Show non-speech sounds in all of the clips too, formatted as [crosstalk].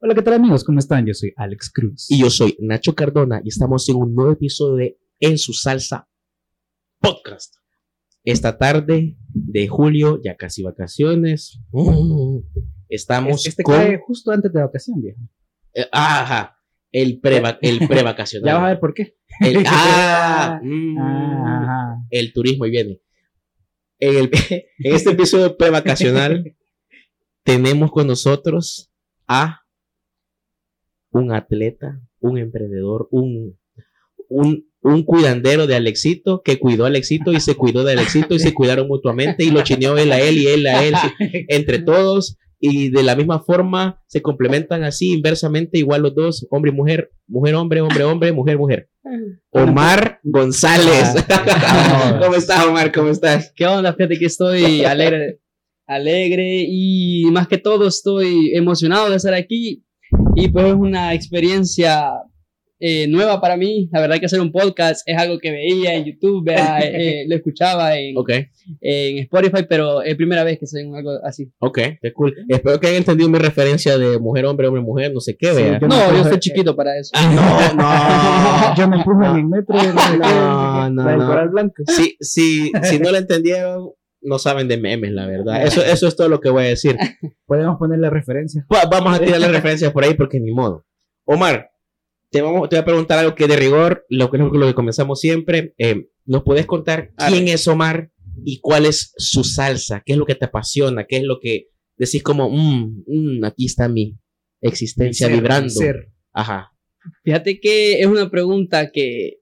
Hola, ¿qué tal amigos? ¿Cómo están? Yo soy Alex Cruz. Y yo soy Nacho Cardona y estamos en un nuevo episodio de En su salsa podcast. Esta tarde de julio, ya casi vacaciones. mm, Estamos este con cae justo antes de vacación, viejo. eh, ajá, el pre el [laughs] prevacacional. Ya vas a ver por qué. El- [laughs] [laughs] ah, mm, Ah, el turismo y viene. En, el- en este episodio prevacacional tenemos con nosotros a un atleta, un emprendedor, un, un, un cuidandero de Alexito que cuidó a Alexito y se cuidó de Alexito y se cuidaron mutuamente y lo chineó él a él y él a él entre [laughs] todos y de la misma forma se complementan así inversamente igual los dos, hombre y mujer, mujer, hombre, hombre, hombre, mujer, mujer. Omar González. Vamos. [laughs] ¿Cómo estás, Omar? ¿Cómo estás? ¿Qué onda? Fíjate que estoy alegre, alegre y más que todo estoy emocionado de estar aquí y pues es una experiencia eh, nueva para mí. La verdad que hacer un podcast es algo que veía en YouTube, vea, [laughs] eh, lo escuchaba en, Ok, en Spotify, pero es primera vez que soy en algo así. ok, qué cool. Espero que hayan entendido mi referencia de mujer, hombre, hombre, mujer, no sé qué, Sí, vea. Yo No, yo estoy chiquito para eso. Ah, no, [laughs] Yo me empuje en el metro. [laughs] No, no, no. Coral Blanco. no. Si, si, si no lo entendieron, no saben de memes, la verdad. Eso, eso es todo lo que voy a decir. [laughs] Podemos ponerle referencia. Va- Vamos a tirar las referencias por ahí porque ni modo. Omar, te, vamos, te voy a preguntar algo que de rigor, lo que, lo que comenzamos siempre. eh, ¿Nos puedes contar quién es Omar y cuál es su salsa? ¿Qué es lo que te apasiona? ¿Qué es lo que decís como, "Mm, mm, aquí está mi existencia Mi ser, vibrando? mi ser. Ajá. Fíjate que es una pregunta que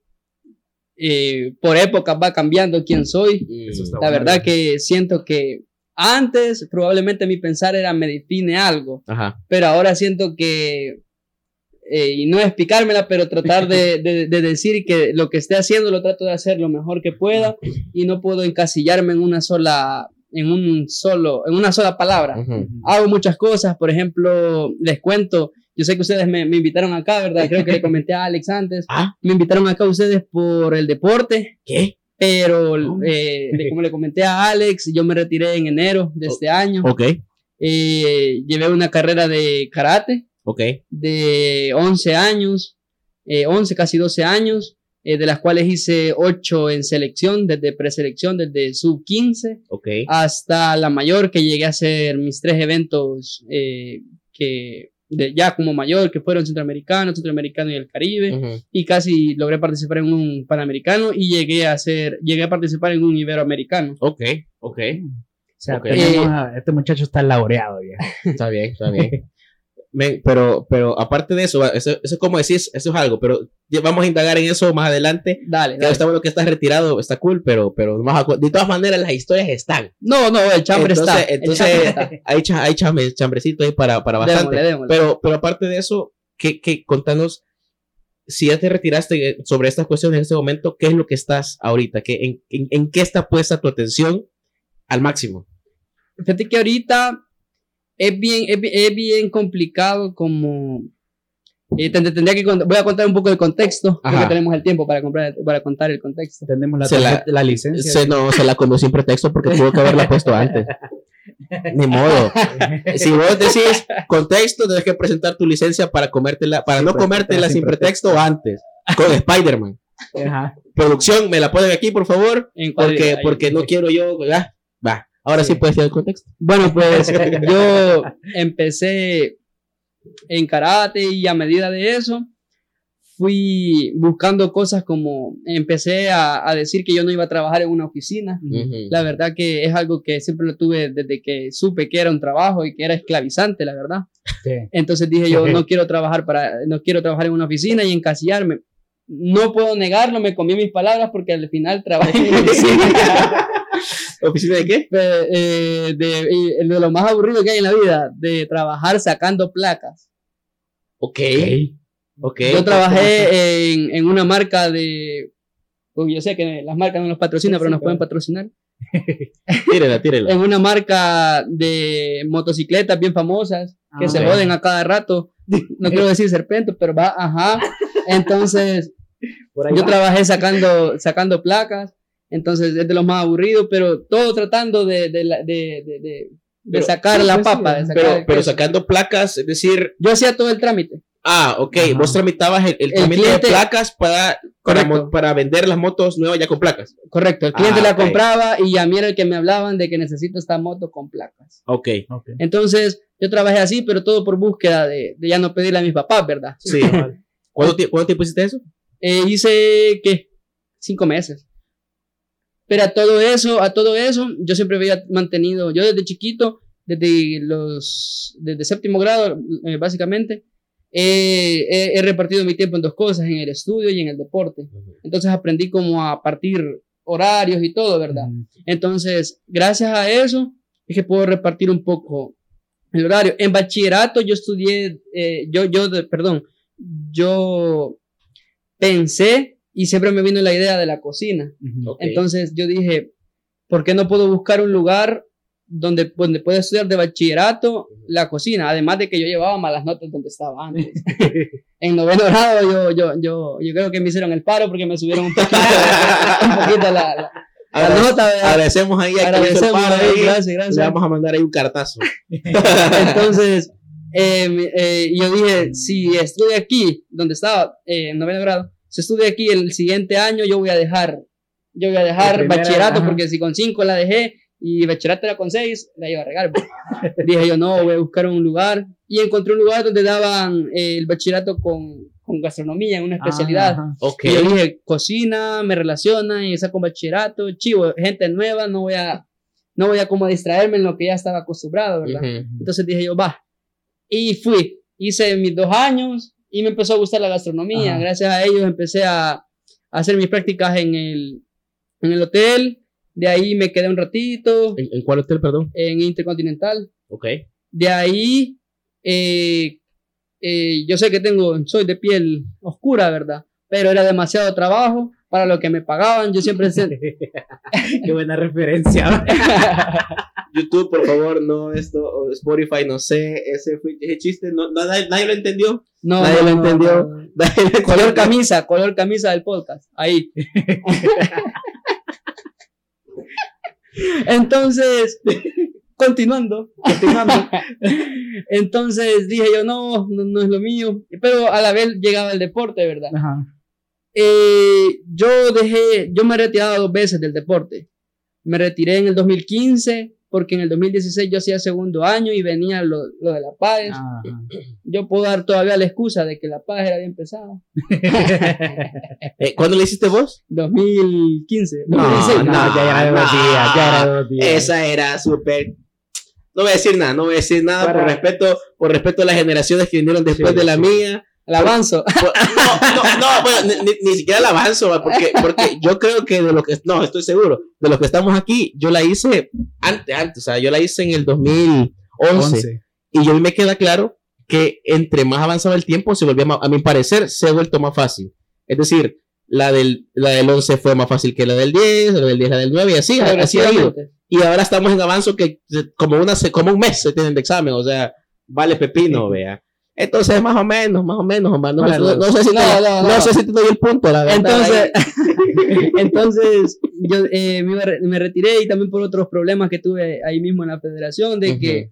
eh, por épocas va cambiando quién soy. Está La bueno. verdad que siento que antes probablemente mi pensar era me define algo, Ajá. pero ahora siento que, eh, y no explicármela, pero tratar de, [laughs] de- de decir que lo que esté haciendo lo trato de hacer lo mejor que pueda y no puedo encasillarme en una sola, en un solo, en una sola palabra. Hago muchas cosas, por ejemplo, les cuento, yo sé que ustedes me, me invitaron acá, ¿verdad? Creo que le comenté a Alex antes. Ah, Me invitaron acá ustedes por el deporte, ¿qué? pero eh, como le comenté a Alex, yo me retiré en enero de este año. Ok, Eh, llevé una carrera de karate ok. de 11 años, eh, 11, casi 12 años, eh, de las cuales hice 8 en selección, desde preselección, desde sub 15 Ok. hasta la mayor, que llegué a hacer mis tres eventos eh, que de, ya como mayor, que fueron centroamericano, centroamericano y el Caribe y casi logré participar en un panamericano y llegué a hacer, llegué a participar en un iberoamericano. Ok, ok. O sea, Ok. tenemos a- este muchacho está laureado ya. Está bien, está bien. [laughs] Pero, pero aparte de eso, eso, eso es como decís, eso es algo, pero vamos a indagar en eso más adelante. Dale, dale. está bueno que estás retirado, está cool, pero, pero más de todas maneras las historias están. No, no, el chambre entonces, está. el entonces chambre está. [laughs] hay, cha- hay chambre- chambrecito ahí para, para bastante. Démosle, démosle. Pero, pero aparte de eso, ¿qué, qué, contanos, si ya te retiraste eh, sobre estas cuestiones en este momento, ¿qué es lo que estás ahorita? ¿Qué, en, en, en qué está puesta tu atención al máximo? Fíjate que ahorita es bien, es, es bien complicado como... eh, tend- tendría que voy a contar un poco el contexto, Ajá. porque tenemos el tiempo para, comprar, para contar el contexto. Tenemos la, Se la- la licencia. Se, no, se la conocí sin pretexto porque tuvo que haberla puesto antes. Ni modo. Si vos decís contexto, tienes que presentar tu licencia para comértela, para Sí, no comértela sin sin pretexto antes. Con Spider-Man. Producción, me la ponen aquí, por favor. En Porque, porque no quiero yo. ah, va. Ahora sí, Sí. puedes decir el contexto. Bueno, [laughs] pues yo empecé en karate y a medida de eso fui buscando cosas como empecé a, a decir que yo no iba a trabajar en una oficina. Ujú. La verdad que es algo que siempre lo tuve desde que supe que era un trabajo y que era esclavizante, la verdad. Sí. Entonces dije yo no quiero trabajar para no quiero trabajar en una oficina y encasillarme. No puedo negarlo, me comí mis palabras porque al final trabajé en una oficina. [laughs] ¿Oficina de qué? Eh, eh, de, y de lo más aburrido que hay en la vida, de trabajar sacando placas. Ok. Ok. Yo trabajé en, en una marca de... Uy, yo sé que las marcas no nos patrocinan, Sí, pero sí, nos pueden claro. patrocinar. [laughs] Tírela, tírela. En una marca de motocicletas bien famosas que Ah, se joden a cada rato. No quiero decir serpento, pero va, ajá. Entonces, [laughs] Por ahí yo va. trabajé sacando, sacando placas. Entonces, es de los más aburridos, pero todo tratando de, de, de, de, de- de Pero- sacar la pues, papa. sacar Pero, pero sacando placas, es decir, Yo hacía todo el trámite. ah, ok, Ajá. vos tramitabas el, el El trámite cliente- de placas para, para, para vender las motos nuevas ya con placas. Correcto. El cliente Ah, la ok. compraba y a mí era el que me hablaban de que necesito esta moto con placas. Ok, Ok. Entonces, yo trabajé así, pero todo por búsqueda de, de ya no pedirle a mis papás, ¿verdad? sí. ¿Cuánto, ¿Cuánto tiempo hiciste eso? Eh, hice, ¿qué? Cinco meses. Pero a todo eso, a todo eso, yo siempre había mantenido, yo desde chiquito, desde los, desde séptimo grado, eh, básicamente, eh, he, he repartido mi tiempo en dos cosas, en el estudio y en el deporte. Entonces aprendí como a partir horarios y todo, ¿verdad? Entonces, gracias a eso, es que puedo repartir un poco el horario. En bachillerato yo estudié, eh, yo, yo, perdón, yo pensé y siempre me vino la idea de la cocina. ujú. Ok. Entonces yo dije, ¿por qué no puedo buscar un lugar donde, donde pueda estudiar de bachillerato la cocina? Además de que yo llevaba malas notas donde estaba antes. [laughs] en noveno grado yo, yo, yo, yo creo que me hicieron el paro porque me subieron un poquito, un poquito la, la- la Agradece- nota. Agradecemos ahí a Agradecemos paro ahí, ahí. gracias, Le gracias. vamos a mandar ahí un cartazo. [laughs] Entonces, eh, eh, yo dije, si estudio aquí, donde estaba, eh, en noveno grado, si estudio aquí el siguiente año, yo voy a dejar, yo voy a dejar primera, bachillerato, ajá. porque si con cinco la dejé y bachillerato era con seis, la iba a regar. pues. [laughs] dije yo, no, voy a buscar un lugar. Y encontré un lugar donde daban eh, el bachillerato con, con gastronomía, en una especialidad. Ajá. Ok. Y yo dije, cocina, me relaciona y saco bachillerato, chivo, gente nueva, no voy a, no voy a como distraerme en lo que ya estaba acostumbrado, ¿verdad? Entonces dije yo, va. Y fui, hice mis dos años y me empezó a gustar la gastronomía. Ajá. Gracias a ellos empecé a, a hacer mis prácticas en el, en el hotel. De ahí me quedé un ratito ¿En, en cuál hotel, perdón? en Intercontinental. Ok. De ahí, eh, eh, yo sé que tengo, soy de piel oscura, ¿verdad? Pero era demasiado trabajo para lo que me pagaban. Yo siempre... [laughs] Qué buena referencia. [laughs] YouTube, por favor, no esto, o Spotify, no sé, ese, fue, ese chiste, no, nadie, nadie lo entendió. No, Nadie [laughs] lo entendió. Nadie Color camisa, color camisa del podcast. Ahí. [laughs] Entonces, continuando, continuando. [laughs] Entonces dije yo, no, no, no es lo mío. Pero a la vez llegaba el deporte, ¿verdad? Ajá. Eh, yo dejé, yo me he retirado dos veces del deporte. Me retiré en el 2015 porque en el 2016 yo hacía segundo año y venía lo, lo de la paz. Ajá. [clears throat] Yo puedo dar todavía la excusa de que la paz era bien pesada. [laughs] Eh, ¿Cuándo le hiciste vos? 2015. No, 2016. No, ya era de dos no. días, ya era de días. Esa era súper. No voy a decir nada, no voy a decir nada por Para- respeto, por respeto a las generaciones que vinieron después Sí, de la sí. mía. El avanzo. No, no, no, bueno, ni, ni- siquiera la avanzo, va, porque, porque yo creo que de lo que, no, estoy seguro, de los que estamos aquí, yo la hice antes, antes, o sea, yo la hice en el 2011, Once. y yo me queda claro que entre más avanzaba el tiempo, se volvía más, a mi parecer, se ha vuelto más fácil. Es decir, la del, la del 11 fue más fácil que la del 10, la del 10, la del 9, y así, así ha ido. Y ahora estamos en avanzo que como, una, como un mes se tienen de examen, o sea, vale pepino, vea. Entonces, más o menos, más o menos, Omar, no, Bueno, no- no sé si no, te, no, no no. sé si te doy el punto, la verdad. Entonces, [laughs] entonces yo eh, me, me retiré y también por otros problemas que tuve ahí mismo en la federación, de que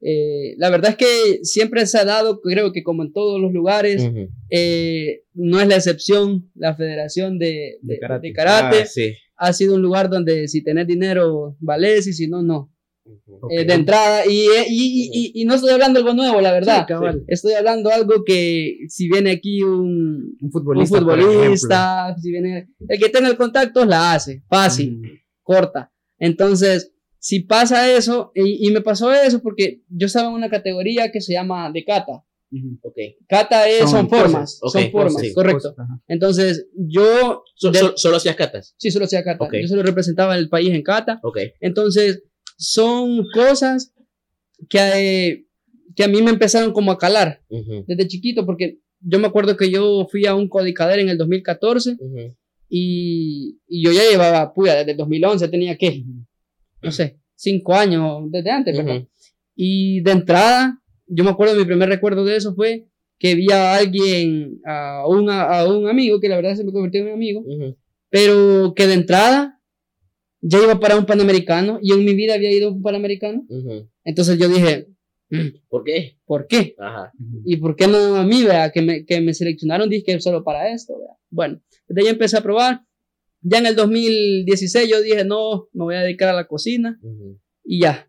eh, la verdad es que siempre se ha dado, creo que como en todos los lugares, eh, no es la excepción, la federación de, de- De karate. de karate Ah, sí. ha sido un lugar donde si tenés dinero, vales y si no, no. Ujú. Eh, de entrada, y, eh, y, y- y- y no estoy hablando algo nuevo, la verdad. Sí, cabal. Estoy hablando algo que si viene aquí un, Un un futbolista. por futbolista, si viene, el que tenga el contacto la hace, fácil, ejemplo. corta. Entonces, si pasa eso, y, y me pasó eso porque yo estaba en una categoría que se llama de kata. Ujú. Ok. Kata es, Son son, formas, ok, son formas, poses, correcto. Entonces, yo So- de- so- solo hacías catas. sí solo hacía kata, Ok. yo solo representaba el país en kata. Ok. Entonces, son cosas que, eh, que a mí me empezaron como a calar Ujú, desde chiquito, porque yo me acuerdo que yo fui a un codicader en el 2014 ujú. y, y yo ya llevaba, puya, desde el 2011 tenía que, no sé, cinco años desde antes. Ujú. Y de entrada, yo me acuerdo, mi primer recuerdo de eso fue que vi a alguien, a un, a un amigo, que la verdad se me convirtió en mi amigo, pero que de entrada ya iba para un Panamericano y en mi vida había ido a un Panamericano. Entonces yo dije, "Mm, ¿Por qué? ¿por qué? Ajá. ¿Y por qué no a mí, vea? Que me, que me seleccionaron, dije que solo para esto, vea. Bueno, desde ahí empecé a probar. Ya en el 2016 yo dije, no, me voy a dedicar a la cocina y ya.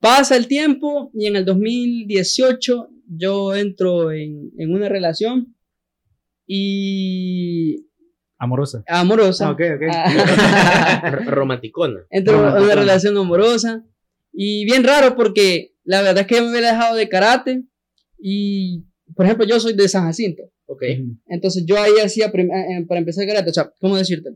Pasa el tiempo y en el 2018 yo entro en, en una relación y Amorosa. amorosa. Ah, ok, ok. Ah, [laughs] Romanticona. entro en una relación amorosa y bien raro porque la verdad es que me había dejado de karate y, por ejemplo, yo soy de San Jacinto. Ok. Entonces yo ahí hacía, eh, eh, para empezar karate, o sea, ¿cómo decirte?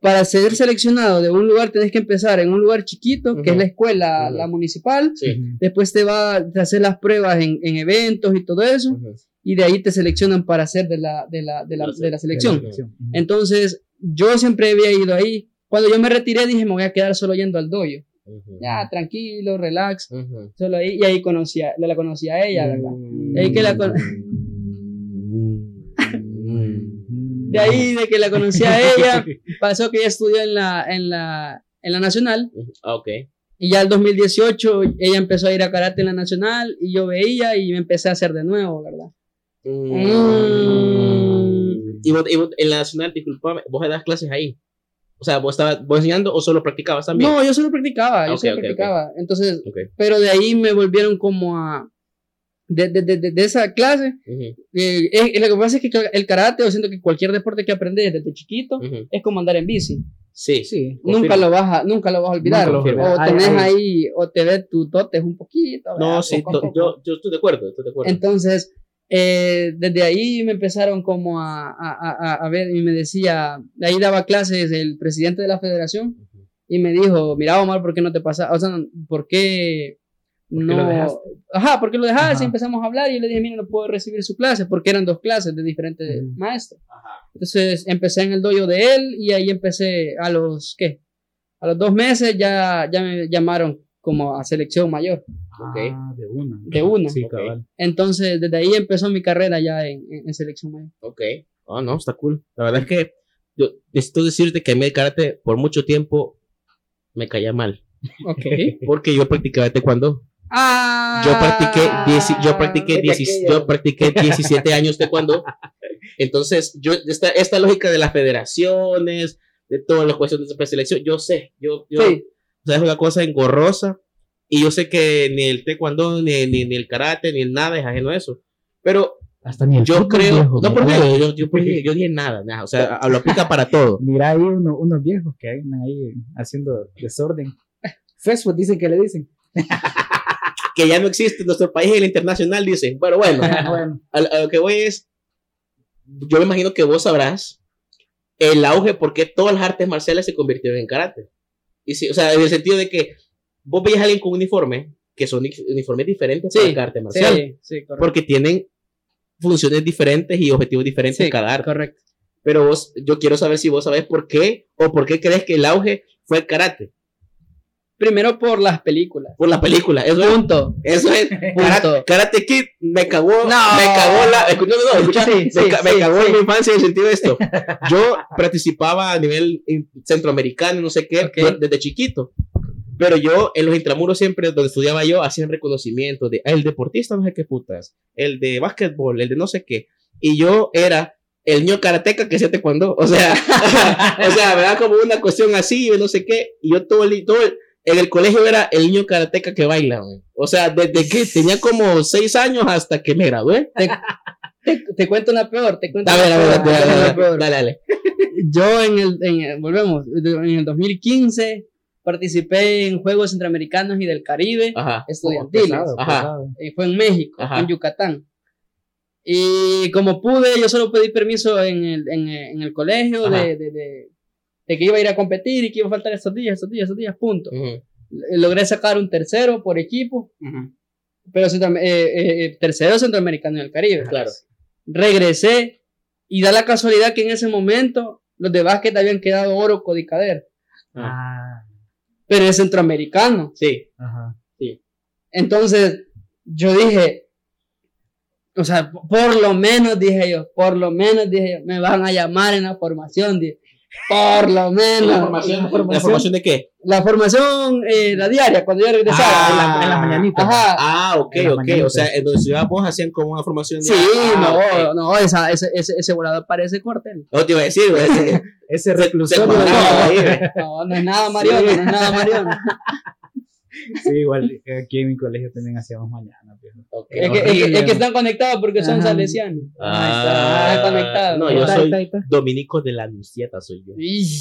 Para ser seleccionado de un lugar tenés que empezar en un lugar chiquito, que es la escuela, la municipal. Sí. Después te va a hacer las pruebas en, en eventos y todo eso. Ujú. Y de ahí te seleccionan para ser de la, de la, de la, de la selección. Entonces yo siempre había ido ahí. Cuando yo me retiré dije, me voy a quedar solo yendo al dojo. Ujú. Ya, tranquilo, relax. Ujú. Solo ahí. Y ahí conocí a, la conocí a ella, ¿verdad? Ahí que la con- Mm. [laughs] De ahí, de que la conocí a ella, [laughs] pasó que ella estudió en la, en la, en la Nacional. Ah, ok. Y ya el 2018 ella empezó a ir a karate en la Nacional y yo veía y me empecé a hacer de nuevo, ¿verdad? Mm. Y, vos, y vos en la nacional, disculpame, vos das clases ahí. O sea, vos estabas vos enseñando o solo practicabas también. No, yo solo practicaba, yo Ok, solo ok, ok. practicaba. Entonces, Ok. pero de ahí me volvieron como a... De, de, de, de- esa clase, Ujú, eh, eh, lo que pasa es que el karate, o siento que cualquier deporte que aprendes desde chiquito, ujú. es como andar en bici. Sí. Sí. Nunca lo, vas a, nunca lo vas a olvidar. Lo o tenés Ay, ay. ahí, o te ves tus dotes un poquito. No, ¿verdad? sí, Poco poco. yo, yo estoy de acuerdo, estoy de acuerdo. Entonces, eh, desde ahí me empezaron como a, a, a, a ver y me decía, de ahí daba clases el presidente de la federación Ujú. y me dijo, mira Omar, ¿por qué no te pasa? O sea, ¿por qué ¿Por qué no? Ajá, ¿por qué lo dejaste? Ajá. Y empezamos a hablar y yo le dije, mira, no puedo recibir su clase porque eran dos clases de diferentes Ujú. maestros. Ajá. Entonces empecé en el dojo de él y ahí empecé a los, ¿qué? A los dos meses ya, ya me llamaron como a selección mayor, Ok. Ah, de una. de una. Sí, Ok. cabal. Entonces desde ahí empezó mi carrera ya en, en- en selección mayor. Ok. Oh, no, está cool. La verdad es que yo necesito decirte que a mí el karate por mucho tiempo me caía mal. Ok. [laughs] Porque yo practicaba taekwondo. ah, Yo practiqué, dieci- yo practiqué, yo practiqué 17 años taekwondo. Entonces, yo, esta, esta lógica de las federaciones, de todas las cuestiones de preselección, yo sé, yo, yo, Sí, o sea, es una cosa engorrosa. Y yo sé que ni el taekwondo, ni, ni, ni el karate, ni el nada es ajeno a eso. Pero Hasta ni el yo creo, viejo, no, por mira. qué, yo, yo, qué, yo dije nada, nada, o sea, [laughs] lo aplica para todo. Mira ahí uno- unos viejos que andan ahí haciendo desorden. Facebook dicen que le dicen. [laughs] Que ya no existe en nuestro país, en el internacional, dicen. Pero bueno, bueno. a, a lo que voy es, yo me imagino que vos sabrás el auge por qué todas las artes marciales se convirtieron en karate. Y sí, o sea, en el sentido de que vos veías a alguien con uniforme, que son uni- uniformes diferentes Sí, para cada arte marcial, sí, sí, correcto. porque tienen funciones diferentes y objetivos diferentes Sí, cada arte. correcto. Pero vos, yo quiero saber si vos sabés por qué o por qué crees que el auge fue el karate. Primero por las películas. Por la película. Eso es. Punto. Eso es. [laughs] Karate, Karate Kid me cagó. No. Me cagó la. No, no, no. Sí, me, sí, me cagó en mi infancia en el sentido de esto. [laughs] Yo participaba a nivel centroamericano, no sé qué, desde chiquito. Pero yo, en los intramuros siempre, donde estudiaba yo, hacían reconocimiento de ah, el deportista, no sé qué putas, el de básquetbol, el de no sé qué. Y yo era el niño karateca que se te cuando, o sea, [laughs] o sea, me da como una cuestión así, no sé qué. Y yo todo el, todo el- en el colegio era el niño karateca que baila, güey. O sea, desde que tenía como seis años hasta que me gradué. Te, te cuento una peor, te cuento A ver, a ver, una dale, te dale, dale. Yo en el, en el- volvemos, en el 2015 participé en Juegos Centroamericanos y del Caribe Ajá. estudiantiles. Pesado, Ajá. pesado. Eh, fue en México, Ajá. en Yucatán. Y como pude, yo solo pedí permiso en el, en, el- en el colegio Ajá. de, de, de, de que iba a ir a competir y que iba a faltar estos días, estos días, estos días, punto. L- Logré sacar un tercero por equipo, ujú. pero centro- eh, eh, eh, tercero centroamericano en el Caribe. Claro. Regresé y da la casualidad que en ese momento los de básquet habían quedado oro codicader, Ah, pero es centroamericano. Sí. ajá. Entonces, yo dije, o sea, por lo menos dije yo, por lo menos dije yo, me van a llamar en la formación. dije. Por lo menos. ¿La formación, la formación. ¿La formación de qué? La formación, eh, la diaria, cuando yo regresaba. Ah, en la, en la mañanita. Ajá. Ah, ok, ok. O mañanitas. sea, en donde estudiabas hacían como una formación de. Sí, Ah, no, ok. no, esa, ese, ese, ese volador parece cuartel. No te iba a decir, [laughs] ese- Ese ahí, güey. No, no es nada Mariano, no es nada Mariano. [laughs] Sí, igual aquí en mi colegio también hacíamos mañana. viejo. Ok. Es que, es, que, es que están conectados porque son Ajá. salesianos. Ah, Están conectados. No, yo está, soy dominico de la Anunciata, soy yo.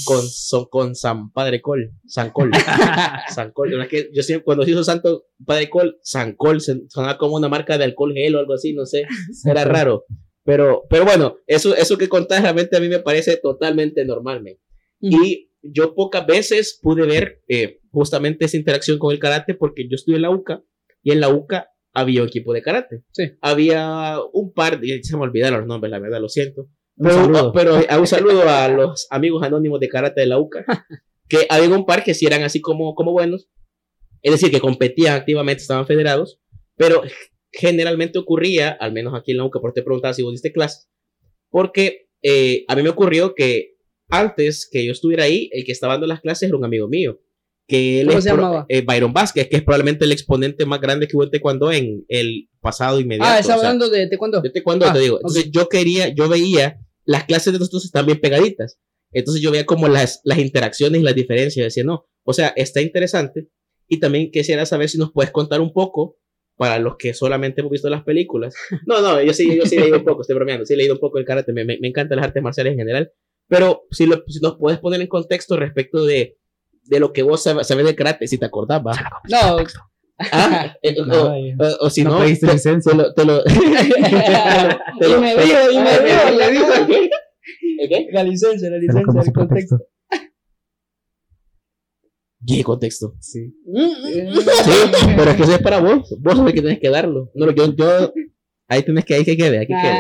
Con, son, con San Padre Col, San Col. [laughs] San Col. Es que yo siempre, cuando se hizo Santo Padre Col, San Col, sonaba como una marca de alcohol gel o algo así, no sé. Era raro. Pero, pero bueno, eso, eso que contás realmente a mí me parece totalmente normal, men. Y yo pocas veces pude ver eh, justamente esa interacción con el karate porque yo estudié en la UCA y en la UCA había un equipo de karate. Sí. Había un par, de, se me olvidaron los nombres, la verdad, lo siento. Un Pero, saludo. pero eh, un saludo a los amigos anónimos de karate de la UCA, [laughs] que había un par que sí eran así como, como buenos, es decir, que competían activamente, estaban federados, pero generalmente ocurría, al menos aquí en la UCA, por te preguntaba si vos diste clases, porque eh, a mí me ocurrió que antes que yo estuviera ahí, el que estaba dando las clases era un amigo mío, que él ¿Cómo se llamaba? eh, Byron Vázquez, que es probablemente el exponente más grande que hubo en taekwondo en el pasado inmediato. Ah, estaba o sea, hablando de taekwondo. de taekwondo, Ah, te digo. Entonces yo quería, yo veía, las clases de nosotros están bien pegaditas. Entonces yo veía como las, las interacciones y las diferencias. Decía, no, o sea, está interesante. Y también quisiera saber si nos puedes contar un poco para los que solamente hemos visto las películas. [laughs] No, no, yo sí, yo sí he leído un poco, estoy bromeando, sí he leído un poco el karate, me, me, me encantan las artes marciales en general. Pero si, lo, si nos puedes poner en contexto respecto de, de lo que vos sabes, sabes de karate, si te acordás, va. No, Ah, eh, o, No, eh, o- o si no no, pediste te, licencia. [laughs] te lo, te lo, te Y me y me Ah, dijo, le dijo. [laughs] ¿El qué? la licencia, la licencia, el contexto. ¿Qué contexto? Sí. Sí, pero es que eso es para vos. Vos sabés que tenés que darlo. No, yo, yo, ahí tenés que, ahí que quede, aquí quede.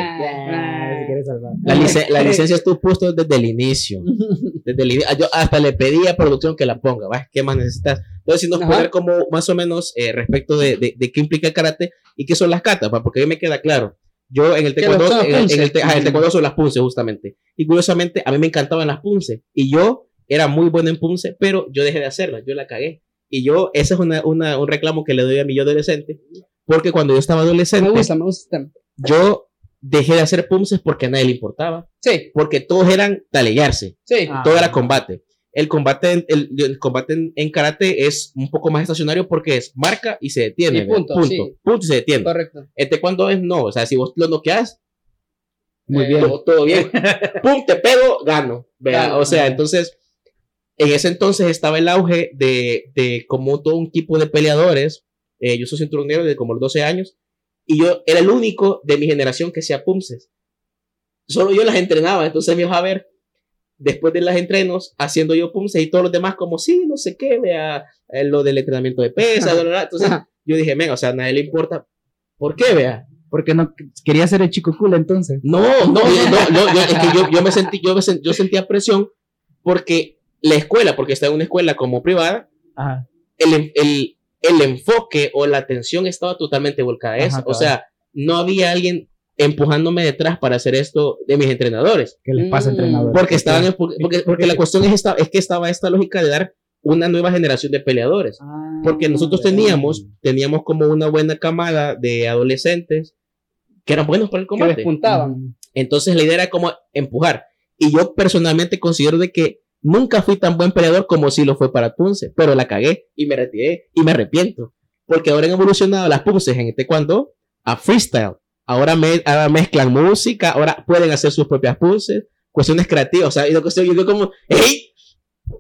Ah, si quieres salvar. La, lice- la licencia estuvo puesto desde el inicio. [laughs] Desde el ini- Yo hasta le pedí a producción que la ponga, ¿va? ¿Qué más necesitas? Entonces, si nos Ajá. poner como más o menos eh, respecto de, de, de qué implica el karate y qué son las katas, ¿va? porque a mí me queda claro. Yo en el taekwondo, en, el- en el, te- ajá, el taekwondo son las punces, justamente. Y curiosamente, a mí me encantaban las punces. Y yo era muy bueno en punce, pero yo dejé de hacerlas, yo la cagué. Y yo, ese es una, una- un reclamo que le doy a mi yo adolescente, porque cuando yo estaba adolescente, Me gusta, me gusta. yo dejé de hacer punces porque a nadie le importaba, Sí, porque todos eran talellarse, sí. Ah. todo era combate. El combate, en- el, el combate en, en karate es un poco más estacionario porque es marca y se detiene. Y punto, punto, sí. punto y se detiene. Correcto. Este cuando es no, o sea, si vos lo noqueas, Muy Eh, bien. todo, todo bien. [laughs] Pum, te pego, gano. Gano, o sea, entonces, en ese entonces estaba el auge de, de como todo un tipo de peleadores. Eh, yo soy cinturón negro de como los 12 años. Y yo era el único de mi generación que hacía pumses. Solo yo las entrenaba. Entonces me iba a ver, después de los entrenos, haciendo yo pumses y todos los demás como, sí, no sé qué, vea, eh, lo del entrenamiento de pesa, bla, bla, bla. Entonces yo dije, venga, o sea, a nadie le importa. ¿Por qué, vea? Porque no quería ser el chico cool entonces. No, no, no, no, yo, es que yo, yo me sentí, yo, me sen- yo sentía presión porque la escuela, porque estaba en una escuela como privada, Ajá. el, el, el enfoque o la atención estaba totalmente volcada a eso. Ajá, o sea, no había alguien empujándome detrás para hacer esto de mis entrenadores. ¿Qué les pasa, Mm. entrenador? Porque estaban, porque, porque la cuestión es, esta, es que estaba esta lógica de dar una nueva generación de peleadores. Ah, Porque nosotros teníamos, teníamos como una buena camada de adolescentes que eran buenos para el Que combate. despuntaban. Entonces la idea era como empujar. Y yo personalmente considero de que nunca fui tan buen peleador como si lo fue para Punce, pero la cagué y me retiré y me arrepiento. Porque ahora han evolucionado las Punces en el taekwondo a freestyle. Ahora, me, ahora mezclan música, ahora pueden hacer sus propias Punces, cuestiones creativas. O sea, y lo que yo digo como, hey,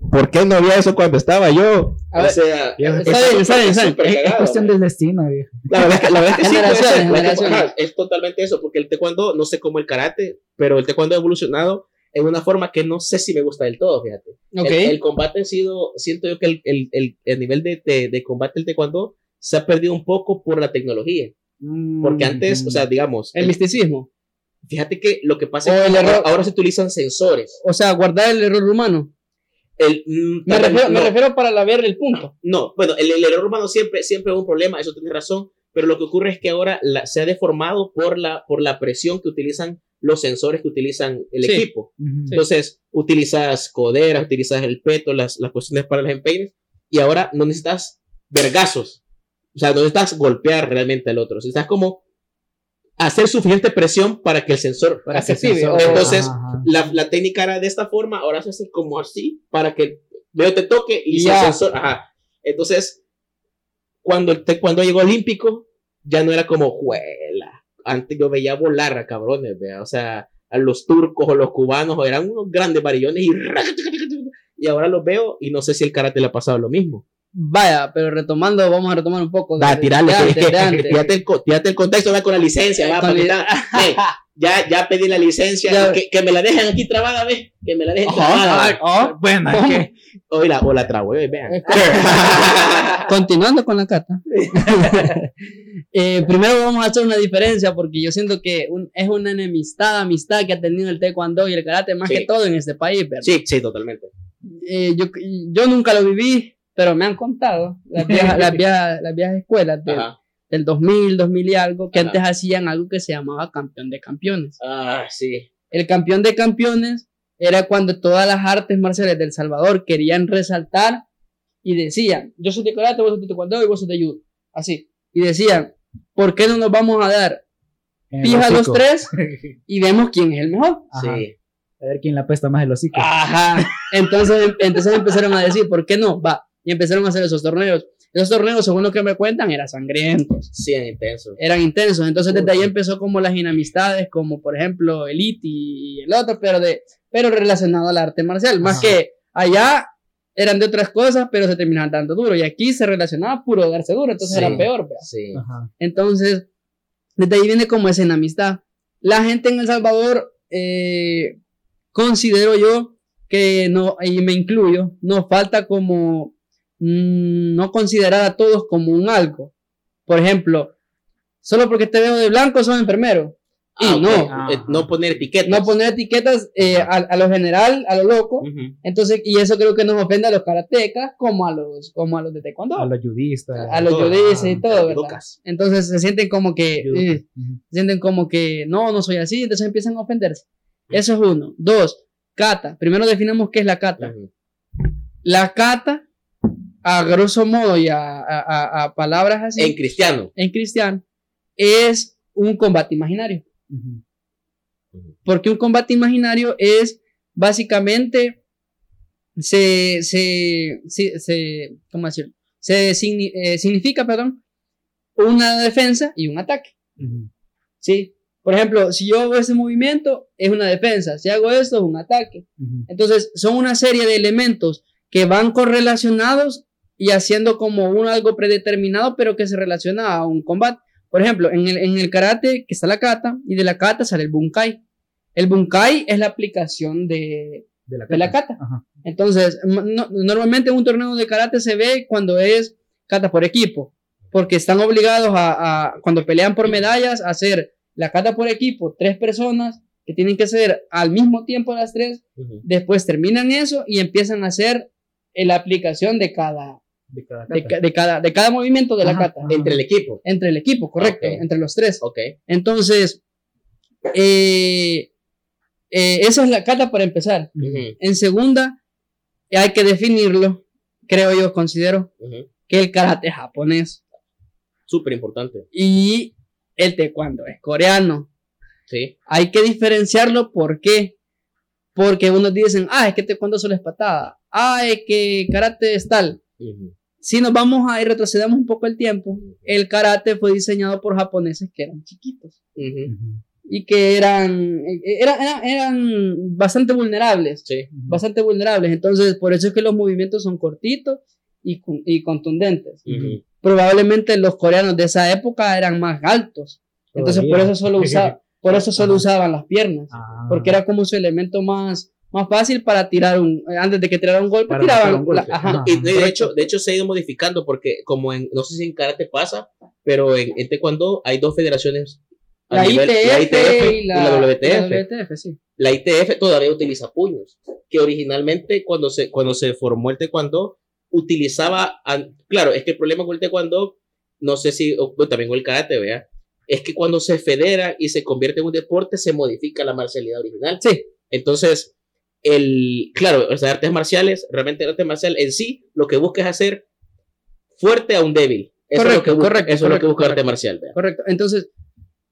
¿por qué no había eso cuando estaba yo? A o ver, sea, Viejo, es es Es, cuestión del destino, viejo. La verdad es que, la verdad es que sí, ser, [laughs] es totalmente eso, porque el taekwondo, no sé cómo el karate, pero el taekwondo ha evolucionado en una forma que no sé si me gusta del todo, fíjate. Ok. El, el combate ha sido, siento yo que el, el, el, el nivel de, de, de combate del taekwondo se ha perdido un poco por la tecnología. Porque antes, o sea, digamos, el misticismo. fíjate que lo que pasa O es que ahora, error. ahora se utilizan sensores. O sea, guardar el error humano. Mm, Me refiero, me no. refiero para la ver el punto. No, bueno, el, el error humano siempre, siempre es un problema, eso tienes razón, pero lo que ocurre es que ahora la- se ha deformado por la, por la presión que utilizan los sensores que utilizan el Sí. equipo. Ujú. Entonces, utilizas coderas, utilizas el peto, las, las cuestiones para los empeines, y ahora no necesitas vergazos. O sea, no necesitas golpear realmente al otro. Necesitas como hacer suficiente presión para que el sensor Para que active. Entonces, la, la técnica era de esta forma, ahora se hace como así, para que veo te toque y el Ya. sensor, ajá. Entonces, cuando el taekwondo llegó olímpico, ya no era como, juela. Antes yo veía volar a cabrones, vea. O sea, a los turcos o los cubanos eran unos grandes varillones y, [laughs] y ahora los veo y no sé si el karate le ha pasado lo mismo. Vaya, pero retomando, vamos a retomar un poco. Va, de- tirarle, de [laughs] es antes, que- de antes. tírate el, tírate el contexto, va con la licencia, va, para Hey, [laughs] ya, ya pedí la licencia, Ya. que, que me la dejen aquí trabada, ve, que me la dejen Ajá, trabada. ah, ah, Bueno, es que O la, o la trabo, eh, vean. [laughs] Continuando con la cata. Eh, primero vamos a hacer una diferencia porque yo siento que un- es una enemistad, amistad que ha tenido el taekwondo y el karate más Sí. que todo en este país, ¿verdad? Sí, sí, totalmente. Eh, yo, yo nunca lo viví, pero me han contado las viejas, las [laughs] viejas, las viejas escuelas de- del 2000, 2000 y algo, que Ajá. antes hacían algo que se llamaba campeón de campeones. Ah, sí. El campeón de campeones era cuando todas las artes marciales del Salvador querían resaltar y decían, yo soy de karate, vos sos de taekwondo y vos sos de judo. Así. Y decían, ¿por qué no nos vamos a dar pija los tres [laughs] y vemos quién es el mejor? Ajá. Sí. A ver quién la pesta más el hocico. Ajá. Entonces, entonces empezaron a decir, ¿por qué no? Va. Y empezaron a hacer esos torneos. Esos torneos, según lo que me cuentan, eran sangrientos. Sí, es intenso. Eran intensos. Entonces, desde ahí empezó como las inamistades, como por ejemplo el IT y el otro, pero, de, pero relacionado al arte marcial. Más Ajá. que allá eran de otras cosas, pero se terminaban dando duro. Y aquí se relacionaba puro darse duro, entonces Sí. era peor. vea. Sí. Ajá. Entonces, desde ahí viene como esa enemistad. La gente en El Salvador, eh, considero yo que no, y me incluyo, nos falta como mm, no considerar a todos como un algo. Por ejemplo, solo porque te veo de blanco sos enfermero. Y Ah, ok. no, Eh, no poner etiquetas. no poner etiquetas eh, a, a lo general, a lo loco. Entonces, y eso creo que nos ofende a los karatecas como a los, como a los de taekwondo. A los judistas. A los todo. judíos y Ah, todo, ¿verdad? Lucas. Entonces se sienten como que, Ujú. se sienten como que, no, no soy así, entonces empiezan a ofenderse. Eso es uno. Dos, kata. Primero definamos qué es la kata. Ujú. La kata, a grosso modo y a, a- a- palabras así, En en, cristiano. cristiano, es un combate imaginario. Porque un combate imaginario es básicamente, se, se, se, se- ¿cómo decirlo? Se signi- eh, significa, perdón, una defensa y un ataque. ¿sí? Por ejemplo, si yo hago ese movimiento, es una defensa. Si hago esto, es un ataque. Entonces, son una serie de elementos que van correlacionados y haciendo como un algo predeterminado, pero que se relaciona a un combate. Por ejemplo, en el, en el karate, que está la kata, y de la kata sale el bunkai. El bunkai es la aplicación de, De la de la kata. Entonces, no- normalmente en un torneo de karate se ve cuando es kata por equipo, porque están obligados a, a- cuando pelean por medallas, a hacer la kata por equipo, tres personas que tienen que ser al mismo tiempo las tres, después terminan eso y empiezan a hacer la aplicación de cada, De cada de, kata. ca- de cada, de cada movimiento de la ajá. Entre el equipo. entre el equipo, correcto, entre los tres. Ok. Entonces, eh, eh, esa es la kata para empezar. En segunda, hay que definirlo, creo yo, considero que el karate es japonés Súper importante. y el taekwondo es coreano. Sí. Hay que diferenciarlo, ¿por qué? Porque unos dicen, ah, es que taekwondo solo es patada, ah, es que karate es tal. Ujú. Si nos vamos a ir, retrocedamos un poco el tiempo, el karate fue diseñado por japoneses que eran chiquitos y que eran, eran, eran, eran bastante vulnerables. Sí. bastante vulnerables. Entonces, por eso es que los movimientos son cortitos y, y contundentes. Probablemente los coreanos de esa época eran más altos. Entonces, por eso solo, [laughs] usa, por eso solo usaban las piernas. Ah. Porque era como su elemento más, más fácil para tirar un. eh, Antes de que tirara un golpe, Para tiraban. lanzar un golpe. la- ajá. Ajá. Y, y de correcto. hecho, de hecho se ha ido modificando porque como en, no sé si en karate pasa, pero en, en taekwondo hay dos federaciones. a La nivel- ITF, y la, la WTF. y la WTF, sí. La ITF todavía utiliza puños, que originalmente cuando se, cuando se formó el taekwondo utilizaba, claro, es que el problema con el taekwondo, no sé si, o- también con el karate, vea, es que cuando se federa y se convierte en un deporte, se modifica la marcialidad original. Sí, Entonces, el, claro, o sea, artes marciales, realmente el arte marcial en sí, lo que busca es hacer fuerte a un débil. Eso es lo Correcto, que busca, correcto, eso es lo que correcto, busca arte correcto. marcial. correcto. Entonces,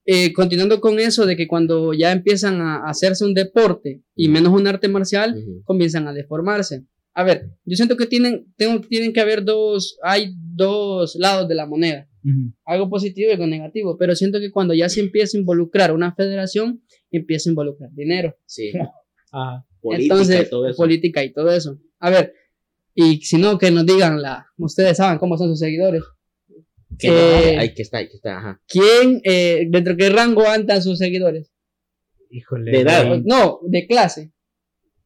eh, continuando con eso de que cuando ya empiezan a hacerse un deporte y menos un arte marcial, comienzan a deformarse. A ver, yo siento que tienen, tengo, tienen que haber dos, hay dos lados de la moneda, algo positivo y algo negativo, pero siento que cuando ya se empieza a involucrar una federación, empieza a involucrar dinero. Sí. Ajá. [laughs] Política Entonces, y todo eso. política y todo eso. A ver, y si no, que nos digan la, ustedes saben cómo son sus seguidores. Que eh, no, ahí que está, ahí que está, ajá. ¿Quién, eh, dentro de qué rango andan sus seguidores? Híjole. De edad. güey. No, de clase.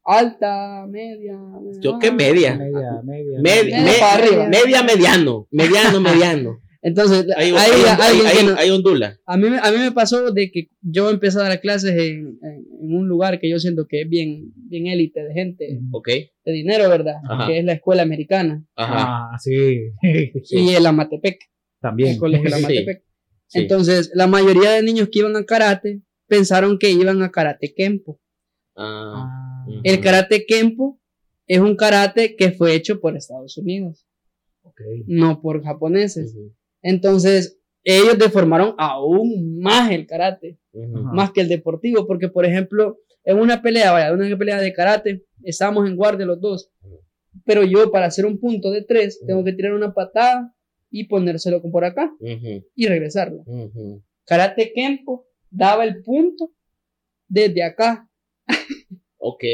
Alta, media. Yo baja. qué media. Media, media. Media, Media me- para arriba. media, mediano. Mediano, mediano. Entonces, Ahí, hay, ondula. a, mí, me- a mí me pasó de que yo empecé a dar clases en, en- en un lugar que yo siento que es bien, bien élite de gente, Ujú. Ok. de dinero, ¿verdad? Ajá. Que es la escuela americana. Ajá. Ah, sí. [laughs] Y el Amatepec, También. el colegio Sí. Amatepec. Sí. Entonces, la mayoría de niños que iban a karate pensaron que iban a karate kempo. Ah, Ah. El karate kempo es un karate que fue hecho por Estados Unidos, ok. no por japoneses. ujú, Entonces, ellos deformaron aún más el karate, más que el deportivo, porque, por ejemplo, en una pelea, vaya, una pelea de karate, estábamos en guardia los dos, pero yo para hacer un punto de tres, tengo que tirar una patada y ponérselo por acá y regresarlo. Karate Kempo daba el punto desde acá. Ok.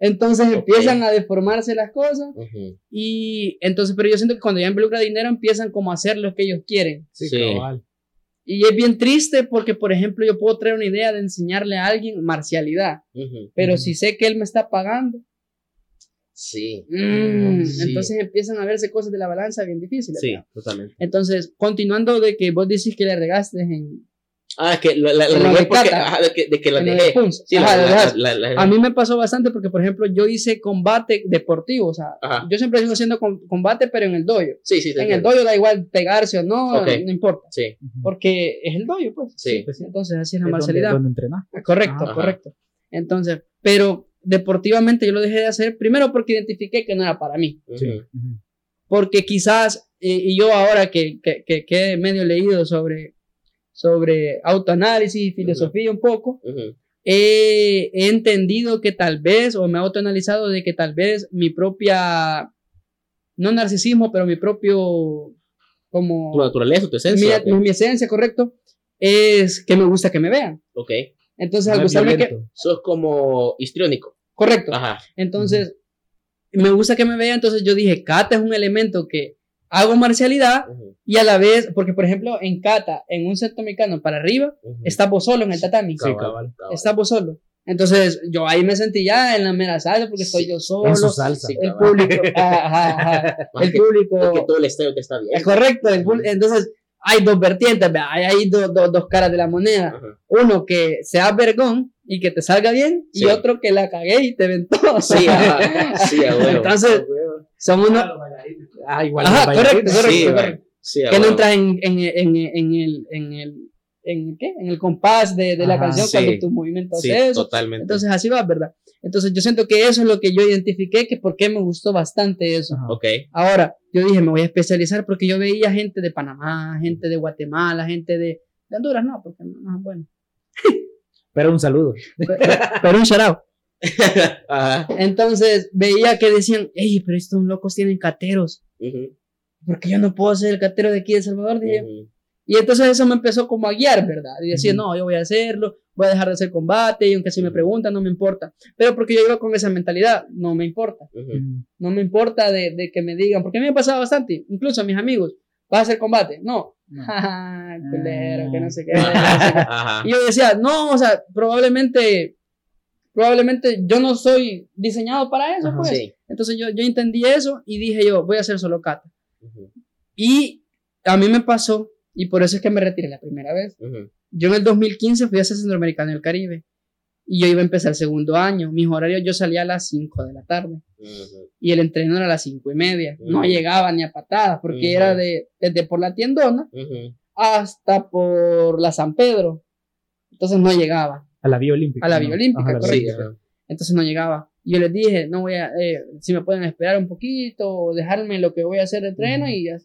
Entonces Ok. empiezan a deformarse las cosas ujú. y entonces, pero yo siento que cuando ya involucra dinero empiezan como a hacer lo que ellos quieren. Sí, Sí. cabal. Y es bien triste porque, por ejemplo, yo puedo traer una idea de enseñarle a alguien marcialidad, Ujú. pero Ujú. si sé que él me está pagando, Sí. mm, Sí. entonces empiezan a verse cosas de la balanza bien difíciles. Sí, ¿verdad? totalmente. Entonces, continuando de que vos decís que le regaste en, Ah, es que la, la, la En lo regué de porque, Cata. ajá, de que, de que la dejé. Sí, Ajá, la- A mí me pasó bastante porque, por ejemplo, yo hice combate deportivo, o sea, Ajá. yo siempre sigo haciendo com- combate, pero en el dojo. Sí, sí, te En el dojo da igual pegarse o no, no importa, Sí, porque es el dojo, pues. sí. Pues sí. Entonces, así es la marcialidad. Correcto, Ajá. correcto. Entonces, pero deportivamente yo lo dejé de hacer, primero porque identifiqué que no era para mí. Sí. Porque quizás, eh, y yo ahora que, que, que, que he medio leído sobre, sobre autoanálisis y filosofía un poco, he, he entendido que tal vez, o me he autoanalizado de que tal vez mi propia, no narcisismo, pero mi propio, como, Tu naturaleza, tu esencia. mi, mi esencia, correcto, es que me gusta que me vean. Ok. Entonces, al gustarme que. Sos como histriónico. correcto, Ajá. entonces, me gusta que me vean, entonces yo dije, kata es un elemento que hago marcialidad Ujú. y a la vez, porque por ejemplo, en kata, en un centro mexicano para arriba, Ujú. estás vos solo en el tatami. Sí, cabal. Estás vos solo. Entonces, yo ahí me sentí ya en la mera salsa porque estoy Sí, yo solo. En su salsa. Sí, el cabal. público, ajá, ajá, [laughs] Más el que- público, que todo el estéreo que está bien. es correcto. el público- entonces, hay dos vertientes, hay ahí dos, dos, dos caras de la moneda. Ajá. Uno que sea vergón y que te salga bien, Sí. y otro que la cagué y te ventó. Sí, ajá. Sí, a huevo. Entonces, son unos. Ah, igual. Ajá, correcto, correcto, Sí, correcto. Sí, a Que no entras en, en, en, en el. En el en, ¿qué? en el compás de, de la canción sí. cuando tus movimientos Sí, eso. totalmente. Entonces así va, ¿verdad? Entonces yo siento que eso es lo que yo identifiqué, que por qué me gustó bastante eso. Ajá. ok. Ahora, yo dije, me voy a especializar porque yo veía gente de Panamá, gente de Guatemala, gente de, de Honduras, no, porque no, no, bueno. Pero un saludo. [laughs] Pero, pero un shout out. [laughs] Ajá. Entonces veía que decían, hey, pero estos locos tienen cateros. Ujú. porque yo no puedo ser el catero de aquí de El Salvador? Dije yo. Ujú. Y entonces eso me empezó como a guiar, ¿verdad? Y decía, Ujú. no, yo voy a hacerlo, voy a dejar de hacer combate, y aunque si me preguntan, no me importa. Pero porque yo iba con esa mentalidad, no me importa. Ujú. Mm. No me importa de, de que me digan, porque a mí me pasaba bastante, incluso a mis amigos, ¿vas a hacer combate? No. No. [laughs] Jaja, culero, que no sé qué. [laughs] Ajá. Y yo decía, no, o sea, probablemente, probablemente yo no soy diseñado para eso, Ajá. pues. Sí. Entonces yo, yo entendí eso y dije yo, voy a hacer solo kata. Ujú. Y a mí me pasó, y por eso es que me retiré la primera vez. Yo en el 2015 fui a hacer Centroamericano del Caribe. Y yo iba a empezar el segundo año. Mis horarios yo salía a las 5 de la tarde. Y el entreno era a las 5 y media. No llegaba ni a patadas, porque era de, desde por la tiendona hasta por la San Pedro. Entonces no llegaba. A la vía olímpica. A la ¿no? vía olímpica, correcto. Sí. Entonces no llegaba. Y yo les dije, no voy a, eh, si me pueden esperar un poquito, o dejarme lo que voy a hacer de entreno y ya.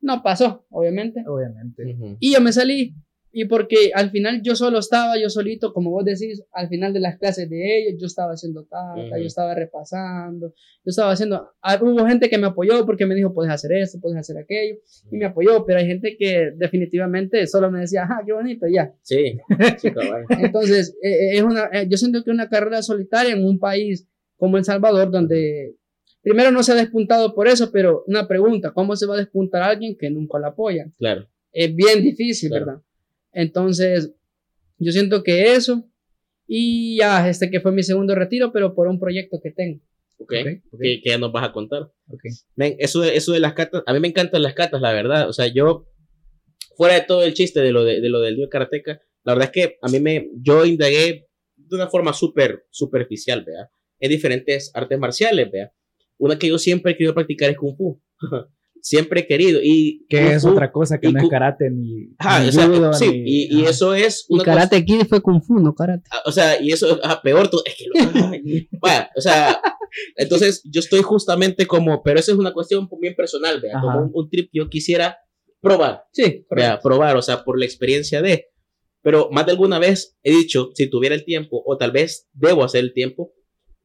No pasó, obviamente. Obviamente. Ujú. Y yo me salí. Y porque al final yo solo estaba, yo solito, como vos decís, al final de las clases de ellos, yo estaba haciendo tata, Ujú. yo estaba repasando, yo estaba haciendo. ah, Hubo gente que me apoyó porque me dijo, puedes hacer esto, puedes hacer aquello, y me apoyó, pero hay gente que definitivamente solo me decía, ah, qué bonito, ya. Sí, [laughs] cabal. Entonces, eh, eh, es una, eh, yo siento que una carrera solitaria en un país como El Salvador, donde primero no se ha despuntado por eso, pero una pregunta, ¿cómo se va a despuntar alguien que nunca la apoya? Claro. Es bien difícil, Claro. ¿verdad? Entonces, yo siento que eso, y ya, este que fue mi segundo retiro, pero por un proyecto que tengo. Ok. Ok, ok, Que, que ya nos vas a contar. ok. Men, eso, de, eso de las catas, a mí me encantan las catas, la verdad. O sea, yo, fuera de todo el chiste de lo, de, de lo del New Karateka, la verdad es que a mí me, yo indagué de una forma súper superficial, vea, en diferentes artes marciales, vea. Una que yo siempre he querido practicar es Kung Fu. [laughs] siempre he querido. Y Que es otra cosa que y no es karate ni. Ajá, ni o sea, judo, sí, ni- y, y eso es Y una cosa- Karate Kid fue Kung Fu, no Karate. Ah, o sea, y eso, ajá, peor, es que lo, [laughs] vaya, o sea, entonces yo estoy justamente como, pero eso es una cuestión bien personal, vea, como un, un trip que yo quisiera probar, Sí, vea, probar, o sea, por la experiencia de, pero más de alguna vez he dicho, si tuviera el tiempo, o tal vez debo hacer el tiempo,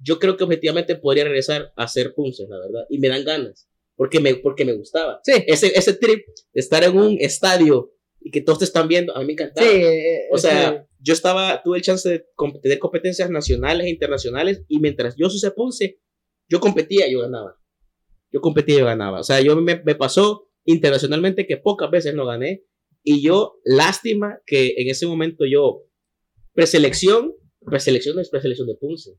yo creo que objetivamente podría regresar a hacer punces, la verdad, y me dan ganas, porque me, porque me gustaba. Sí, Ese, ese trip de estar en un estadio y que todos te están viendo, a mí me encantaba. sí. O sea, yo estaba, tuve el chance de tener competencias nacionales e internacionales y mientras yo sucedía Ponce, yo competía, yo ganaba. Yo competía, yo ganaba. O sea, yo me, me pasó internacionalmente que pocas veces no gané y yo, lástima que en ese momento yo, preselección, preselección es preselección de Ponce,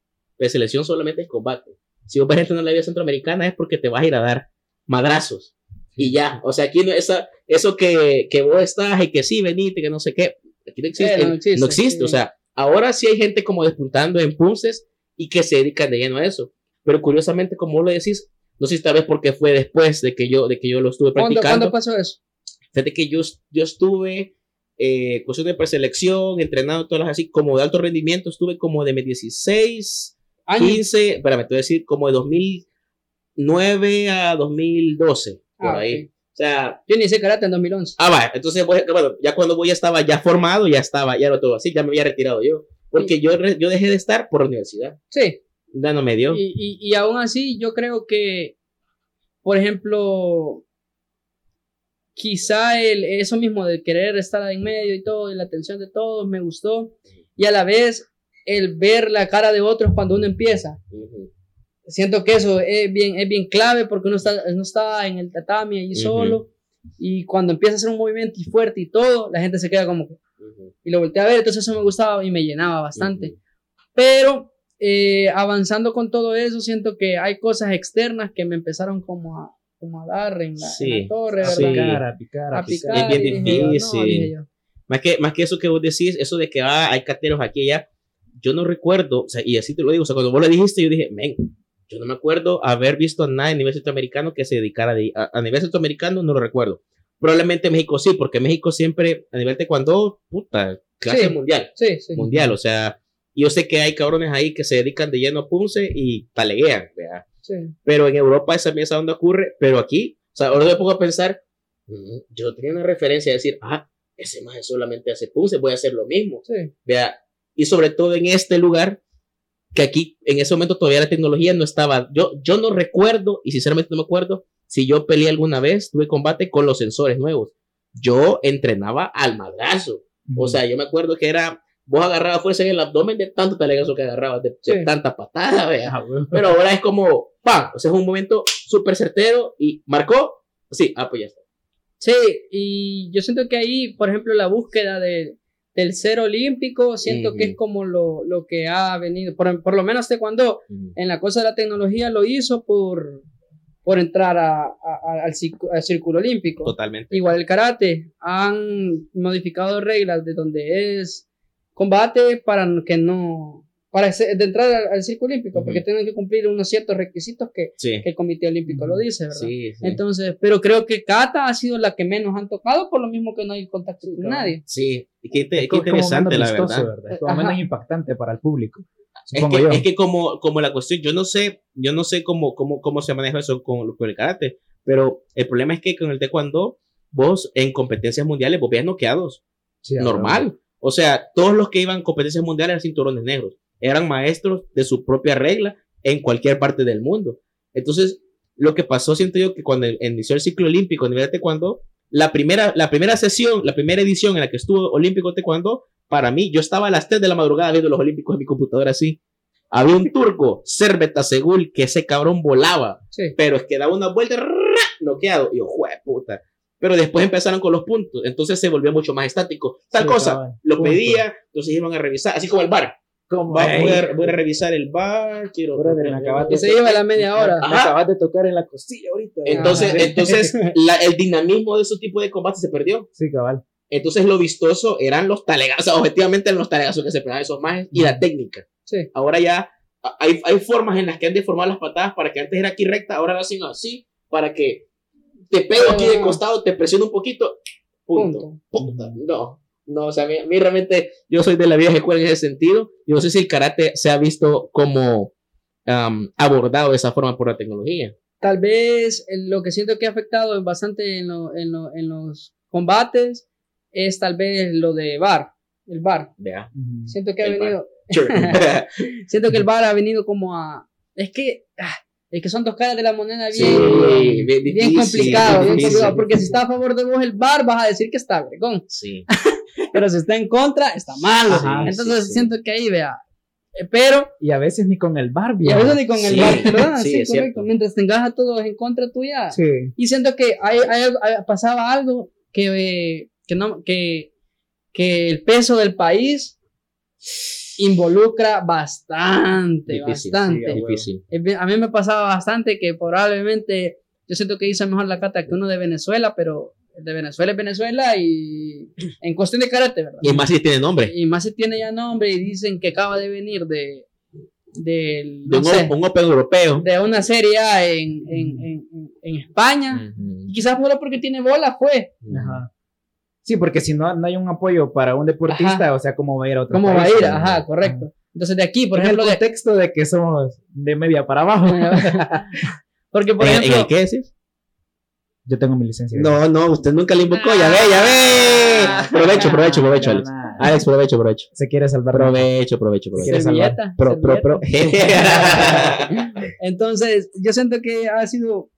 preselección solamente es combate. Si vos vas a entrenar la vida centroamericana es porque te vas a ir a dar madrazos. Y ya, o sea, aquí no, esa, eso que, que vos estás y que sí, venite, que no sé qué, aquí no existe. Eh, no existe, no existe, sí. o sea, ahora sí hay gente como despuntando en punces y que se dedican de lleno a eso. Pero curiosamente, como vos lo decís, no sé si tal vez porque fue después de que yo, de que yo lo estuve ¿Cuándo, practicando. ¿Cuándo pasó eso? Fíjate que yo, yo estuve, eh, cuestión de preselección, entrenando todas las así, como de alto rendimiento, estuve como de mis 16, Años. 15, espérame, te voy a decir, como de 2009 a 2012, por Ah, ahí. ok. O sea, Yo inicié karate en 2011. ah, va, entonces, bueno, ya cuando voy ya estaba ya formado, ya estaba, ya era todo así, ya me había retirado yo. Porque yo, re- yo dejé de estar por la universidad. Sí. Ya no me dio. Y, y, y aún así, yo creo que, por ejemplo, quizá el, eso mismo de querer estar en medio y todo, y la atención de todos, me gustó. Y a la vez, el ver la cara de otros cuando uno empieza. Siento que eso es bien, es bien clave porque uno está, uno está en el tatami ahí solo. Y cuando empieza a hacer un movimiento y fuerte y todo, la gente se queda como que, y lo volteé a ver, entonces eso me gustaba y me llenaba bastante. Pero eh, avanzando con todo eso, siento que hay cosas externas que me empezaron como a, como a dar en la, en Sí, la torre, sí. picar, a picar, a picar. Es bien no, difícil. Más que, más que eso que vos decís, eso de que ah, hay cateros aquí y allá, yo no recuerdo, o sea, y así te lo digo, o sea, cuando vos lo dijiste, yo dije, men, yo no me acuerdo haber visto a nadie a nivel centroamericano que se dedicara de, a, a nivel centroamericano, no lo recuerdo. Probablemente México sí, porque México siempre, a nivel taekwondo, puta, clase Sí. mundial, Sí, sí. mundial, o sea, yo sé que hay cabrones ahí que se dedican de lleno a punce y taleguean, ¿verdad? sí. pero en Europa esa mesa donde ocurre, pero aquí, o sea, ahora me pongo a pensar, mm, yo tenía una referencia de decir, ah, ese más solamente hace punce, voy a hacer lo mismo, sí. vea, y sobre todo en este lugar, que aquí en ese momento todavía la tecnología no estaba, yo, yo no recuerdo, y sinceramente no me acuerdo, si yo peleé alguna vez, tuve combate con los sensores nuevos, yo entrenaba al madrazo, o sea, yo me acuerdo que era, vos agarrabas fuerza en el abdomen de tanto talegazo que agarrabas, de, de Sí. tanta patada, vea. Ah. Pero ahora es como, ¡pam! O sea, es un momento súper certero y marcó. Sí, ah, pues ya está. Sí, y yo siento que ahí, por ejemplo, la búsqueda de, del ser olímpico, siento que es como lo, lo que ha venido, por, por lo menos de cuando en la cosa de la tecnología lo hizo por, por entrar a- a- a- al, al círculo olímpico. Totalmente. Igual el karate, han modificado reglas de donde es combate para que no, para de entrar al, al Círculo Olímpico, Ujú. porque tienen que cumplir unos ciertos requisitos que, Sí. que el Comité Olímpico lo dice, ¿verdad? Sí, sí. Entonces, pero creo que Cata ha sido la que menos han tocado, por lo mismo que no hay contacto con claro. nadie. Sí, y qué, inte- Es qué interesante, la vistoso, verdad. Es como Ajá. menos impactante para el público. Es que, yo. es que como, como la cuestión, yo no sé, yo no sé cómo, cómo, cómo se maneja eso con, con el karate, pero el problema es que con el taekwondo, vos en competencias mundiales, vos veías noqueados, normal. O sea, todos los que iban a competencias mundiales eran cinturones negros, eran maestros de su propia regla en cualquier parte del mundo. Entonces, lo que pasó, siento yo, que cuando inició el ciclo olímpico a nivel de taekwondo, la primera, la primera sesión, la primera edición en la que estuvo olímpico taekwondo, para mí, yo estaba a las 3 de la madrugada viendo los olímpicos en mi computadora así. Había un turco, Cerveta Segul, que ese cabrón volaba, Sí. pero es que daba una vuelta, ¡ra! noqueado. Y yo, jue puta. Pero después empezaron con los puntos, entonces se volvió mucho más estático. Tal Sí, cosa, cabal. lo pedía, entonces iban a revisar, así como el bar. Como voy, a, voy a revisar el bar, quiero. Brother, me se lleva la media hora. Me acabas de tocar en la costilla ahorita. Entonces, Ajá. entonces [laughs] la- el dinamismo de esos tipos de combates se perdió. Sí, cabal. Entonces lo vistoso eran los talegazos, o sea, objetivamente eran los talegazos que se pegaban esos majes y la técnica. Sí. Ahora ya hay, hay formas en las que han deformado las patadas para que antes era aquí recta, ahora lo hacen así, para que te pego aquí de Ah. costado, te presiono un poquito, punto. Punto. Puta, no, no, o sea, a mí, a mí realmente, yo soy de la vieja escuela en ese sentido. Yo no sé si el karate se ha visto como abordado de esa forma por la tecnología. Tal vez eh, lo que siento que ha afectado bastante en, lo- en, lo- en los combates es tal vez lo de VAR, el. Vea. Ujú. Siento que ha El VAR. venido, Sure. [laughs] siento que el VAR ha venido como a, es que, ah, es que son dos caras de la moneda bien, Sí, bien bien difícil, complicado, bien complicado, porque si está a favor de vos el VAR vas a decir que está vergón, sí. [laughs] pero si está en contra está mal. Ajá, Entonces sí, sí. siento que ahí vea, Eh, pero Y a veces ni con el Barbie. y a veces ni con el VAR, ¿verdad? sí, Sí, es correcto. cierto. Mientras tengas a todos en contra tuya, Sí. Y siento que hay, hay hay- pasaba algo que, eh, que, no, que, que el peso del país involucra bastante, Difícil, bastante. sí, Difícil. Eh, A mí me pasaba bastante que probablemente yo siento que hice mejor la cata que uno de Venezuela, pero de Venezuela es Venezuela y [clears throat] en cuestión de karate, ¿verdad? Y más si tiene nombre. Y más si tiene ya nombre y dicen que acaba de venir de, del, De no un, sé, un Open europeo. de una serie A en, en, en, en España. Ujú. Y quizás solo porque tiene bola fue. Ajá. Sí, porque si no, no hay un apoyo para un deportista, o sea, ¿cómo va a ir a otro ¿Cómo va a ir? Ajá, correcto. Entonces de aquí, por Por ejemplo, el contexto de que somos de media para abajo. [laughs] porque por ¿En, en ejemplo, el qué decís? Yo tengo mi licencia. No, no, usted nunca le invocó. Ya ve, ya ve. Provecho, provecho, provecho, Alex. Alex, provecho, provecho. Se quiere salvar. Provecho, provecho, provecho. quiere salvar. servilleta, Pro, pro, pro. [laughs] Entonces, yo siento que ha sido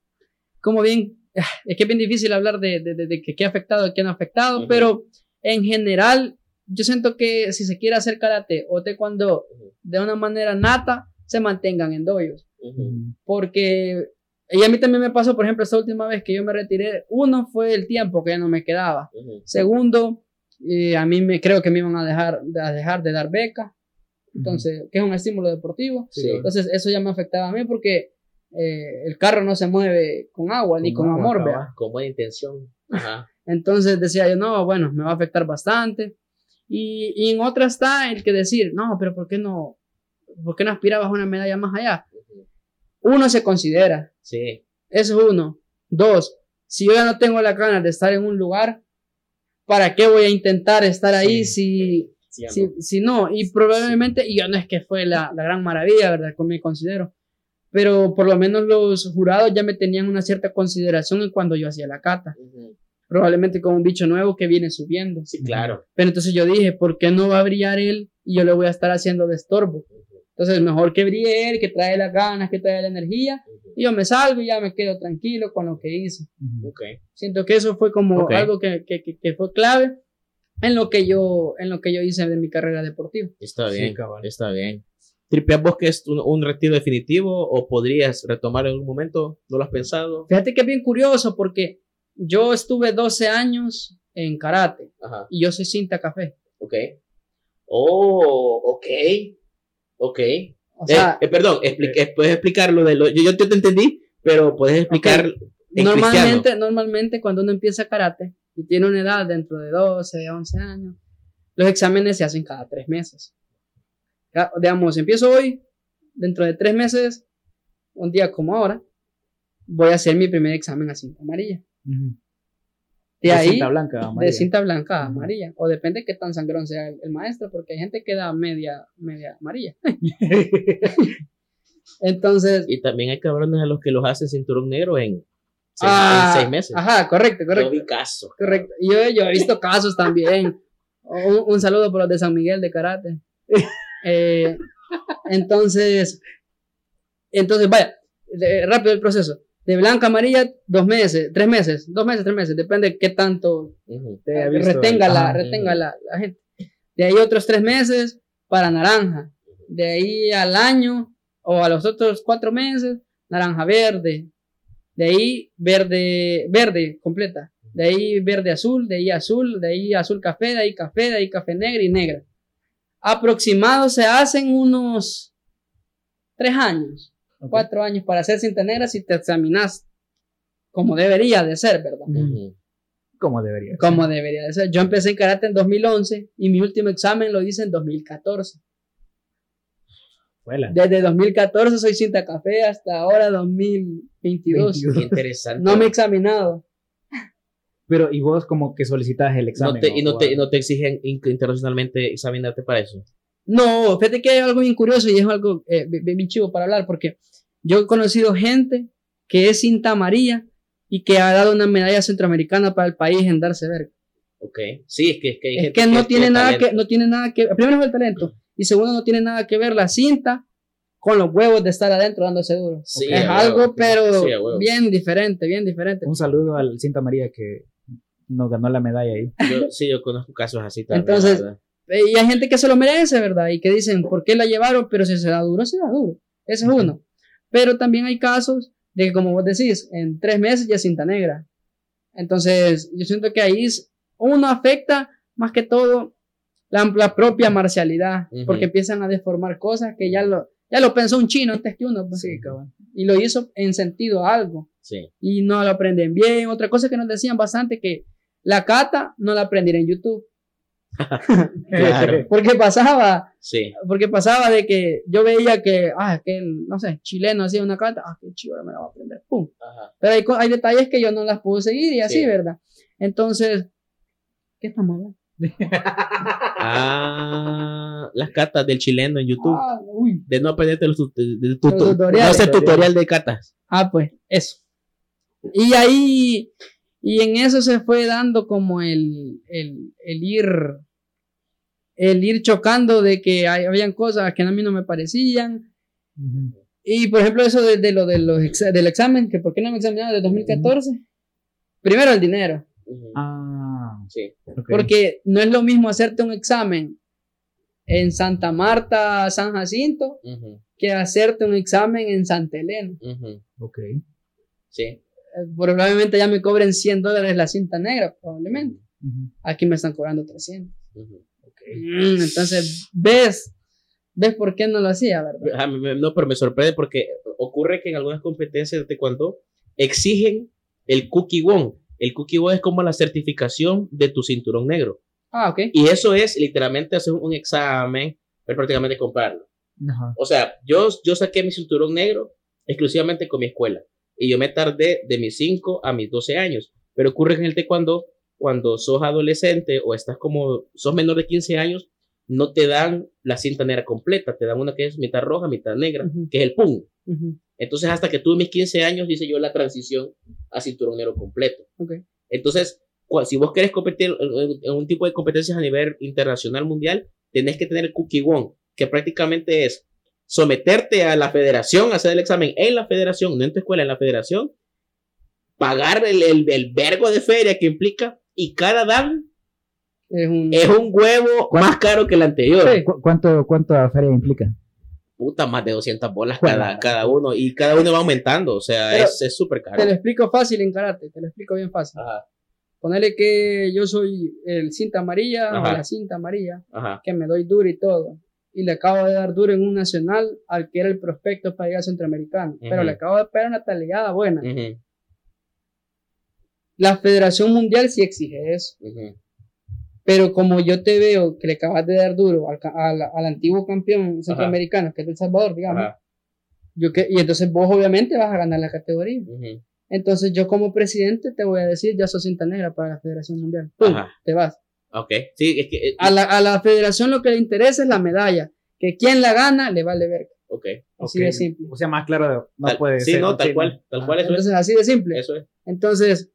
como bien, es que es bien difícil hablar de, de, de, de que qué ha afectado, qué no ha afectado, Ujú. pero en general, yo siento que si se quiere hacer karate o taekwondo Ujú. de una manera nata, se mantengan en doyos. Ujú. Porque, y a mí también me pasó, por ejemplo, esta última vez que yo me retiré, uno fue el tiempo que ya no me quedaba. Ujú. Segundo, eh, a mí me creo que me iban a dejar, a dejar de dar beca, entonces, que es un estímulo deportivo. Sí. Entonces, eso ya me afectaba a mí porque eh, el carro no se mueve con agua ni Con amor, vea. Con buena intención. Ajá. Entonces decía yo, no, bueno, me va a afectar bastante. Y, y en otra está el que decir, no, pero ¿por qué no, por qué no aspirabas a una medalla más allá? Uno se considera, Sí. es uno. Dos, si yo ya no tengo la ganas de estar en un lugar, ¿para qué voy a intentar estar ahí si, Sí, si, si no? Y probablemente, y yo no es que fue la, la gran maravilla, ¿verdad? Como me considero. Pero por lo menos los jurados ya me tenían una cierta consideración en cuando yo hacía la cata. Probablemente con un bicho nuevo que viene subiendo. Sí, claro. Pero entonces yo dije, ¿por qué no va a brillar él y yo le voy a estar haciendo de estorbo? Entonces mejor que brille él, que trae las ganas, que trae la energía. Ujú. Y yo me salgo y ya me quedo tranquilo con lo que hice. Ujú. Ok. Siento que eso fue como Ok. algo que, que, que- que fue clave en lo que yo en lo que yo hice de mi carrera deportiva. Está Sí, bien. cabal. está bien. ¿Tripeas vos que es un, un retiro definitivo o podrías retomar en algún momento? ¿No lo has pensado? Fíjate que es bien curioso porque yo estuve 12 años en karate Ajá. y yo soy cinta café. Ok. Oh, ok. Ok. O sea, Eh, eh, perdón, expli- eh, puedes explicar lo de lo. Yo, yo te entendí, pero puedes explicar. en cristiano. normalmente, normalmente cuando uno empieza karate y tiene una edad dentro de 12, 11 años, los exámenes se hacen cada tres meses. Ya, digamos, empiezo hoy, dentro de tres meses, un día como ahora, voy a hacer mi primer examen a cinta amarilla. Ujú. De, ahí, cinta blanca, de amarilla. cinta blanca amarilla. O depende de qué tan sangrón sea el, el maestro, porque hay gente que da media, media amarilla. [laughs] Entonces, Y también hay cabrones a los que los hacen cinturón negro en seis, ah, en seis meses. Ajá, correcto, Yo correcto. vi casos. Correcto. Yo, yo he visto casos también. Un, un saludo por los de San Miguel de karate. [laughs] Eh, entonces, entonces, vaya, de- rápido el proceso. De blanca a amarilla, dos meses, tres meses, dos meses, tres meses, depende de qué tanto. Te visto retenga, la, retenga la, la gente. De ahí otros tres meses para naranja. De ahí al año o a los otros cuatro meses, naranja verde. De ahí verde, verde completa. De ahí verde azul, de ahí azul, de ahí azul café, de ahí café, de ahí café negra y negra. Aproximados se hacen unos tres años, Cuatro años para hacer cinta negra si te examinas como debería de ser, ¿verdad? Como debería. ser. como debería de ser. Yo empecé en karate en 2011 y mi último examen lo hice en 2014. Fuela. Desde 2014 soy cinta café hasta ahora 2022. 22. Qué [laughs] interesante. No me he examinado. Pero, ¿y vos como que solicitas el No examen? y no o- te, y no te exigen in- internacionalmente examinarte para eso. No, fíjate que hay algo bien curioso y es algo eh, bien, bien chivo para hablar porque yo he conocido gente que es cinta amarilla y que ha dado una medalla centroamericana para el país en darse verga. Ok. Sí, es que, es que hay Es gente que no tiene nada talento. que, no tiene nada que, primero es el talento y segundo no tiene nada que ver la cinta con los huevos de estar adentro dándose duro. Sí, es algo, pero Sí, bien diferente, bien diferente. Un saludo al Cinta María que nos ganó la medalla ahí. Yo, sí, yo conozco casos así también. Entonces, Y hay gente que se lo merece, ¿verdad? Y que dicen, ¿por qué la llevaron? Pero si se da duro, se da duro. Ese es uno. Pero también hay casos de que, como vos decís, en tres meses ya cinta negra. Entonces, yo siento que ahí uno afecta más que todo la, la propia marcialidad, porque empiezan a deformar cosas que ya lo, ya lo pensó un chino antes que uno. pues. Sí, cabrón. Y lo hizo en sentido a algo. sí. Y no lo aprenden bien. Otra cosa que nos decían bastante que la kata no la aprendieron en YouTube. [laughs] Claro. Porque pasaba, Sí. porque pasaba de que yo veía que, ah, que no sé, chileno hacía una carta, ah, qué chido, ahora me la voy a aprender, pum. Ajá. Pero hay, hay detalles que yo no las puedo seguir y así, Sí. ¿verdad? Entonces, ¿qué estamos [laughs] hablando? Ah, las catas del chileno en YouTube. Ah. De no aprenderte los, de- de- Los tu- tutoriales. no hacer tutorial de catas. Ah, pues, eso. Y ahí, y en eso se fue dando como el, el, el ir, el ir chocando de que hay, habían cosas que a mí no me parecían. Y por ejemplo, eso de, de lo de los exa- del examen, que por qué no me examinaba de 2014. Primero el dinero. Ah, Sí. porque no es lo mismo hacerte un examen en Santa Marta, San Jacinto, que hacerte un examen en Santa Elena. Ok. Sí. Probablemente ya me cobren 100 dólares la cinta negra, probablemente. Aquí me están cobrando 300. Ujú. Mm, entonces, ¿ves? ¿Ves por qué no lo hacía, verdad? A mí me- no, pero me sorprende porque ocurre que en algunas competencias de taekwondo exigen el cookie won. El cookie won es como la certificación de tu cinturón negro. Ah, ok. Y eso es literalmente hacer un examen, pero prácticamente comprarlo. Ajá. O sea, yo, yo saqué mi cinturón negro exclusivamente con mi escuela. Y yo me tardé de mis 5 a mis 12 años. Pero ocurre que en el taekwondo, cuando sos adolescente o estás como, sos menor de 15 años, no te dan la cinta negra completa. Te dan una que es mitad roja, mitad negra, que es el pum. Ujú, Entonces, hasta que tuve mis 15 años, hice yo la transición a cinturón negro completo. Entonces, si vos querés competir en un tipo de competencias a nivel internacional mundial, tenés que tener el cookie one, que prácticamente es someterte a la federación, hacer el examen en la federación, no en tu escuela, en la federación, pagar el, el, el vergo de feria que implica, y cada dan Es un... es un huevo más caro que el anterior. Sí. ¿Cu- ¿Cuánto, ¿Cuánto feria implica? Puta, más de 200 bolas Bueno, cada, cada uno, y cada uno va aumentando, o sea, Pero es es súper caro. Te lo explico fácil en karate, te lo explico bien fácil. Ajá, Ponerle que yo soy el cinta amarilla o Ajá. la cinta amarilla, ajá, que me doy duro y todo. Y le acabo de dar duro en un nacional al que era el prospecto para ir al centroamericano. Pero le acabo de pegar una talegada buena. La Federación Mundial sí exige eso. Pero como yo te veo que le acabas de dar duro al, al, al antiguo campeón centroamericano, que es El Salvador, digamos, yo que, y entonces vos obviamente vas a ganar la categoría. Entonces yo como presidente te voy a decir, ya sos cinta negra para la Federación Mundial. Pum, te vas. Ok. Sí, es que. eh, A la, a la federación lo que le interesa es la medalla. Que quien la gana le vale ver. Ok. Así de simple. O sea, más claro no Tal- puede sí, ser. no, tal Sí, cual. Tal Ah. cual, eso Entonces así de simple. es. Eso es. Entonces,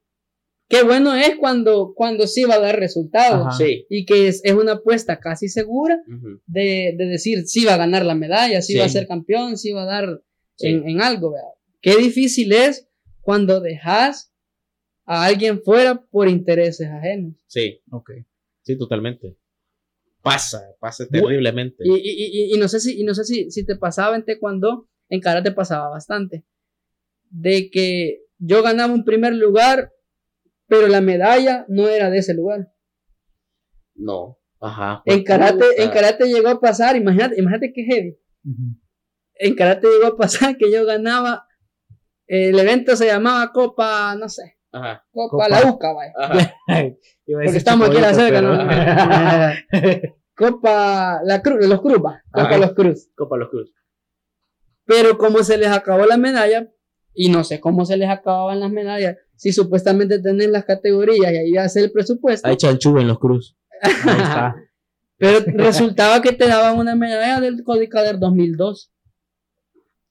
qué bueno es cuando, cuando sí va a dar resultados. Sí. Y que es, es una apuesta casi segura de, de decir si va a ganar la medalla, si Sí. va a ser campeón, si va a dar Sí. en, en algo. ¿verdad? Qué difícil es cuando dejas a alguien fuera por intereses ajenos. Sí. Ok. Sí, totalmente. Pasa, pasa terriblemente. Y, y, y, y no sé, si, y no sé si, si te pasaba en taekwondo, en karate pasaba bastante. De que yo ganaba un primer lugar, pero la medalla no era de ese lugar. No. Ajá. En karate, en karate llegó a pasar, imagínate, imagínate qué heavy. En karate llegó a pasar que yo ganaba, el evento se llamaba Copa, no sé, Ajá. Copa, Copa. la UCA, vaya. [laughs] Porque decir estamos aquí a la cerca, pero- ¿no? [laughs] Copa, la Cruz, los Cruz, va. Copa Ajá. los Cruz. Copa Los Cruz. Pero como se les acabó la medalla, y no sé cómo se les acababan las medallas, si supuestamente tienen las categorías y ahí ser el presupuesto, Hay chanchú en Los Cruz. [laughs] Ahí está. pero resultaba que te daban una medalla del Codicader 2002.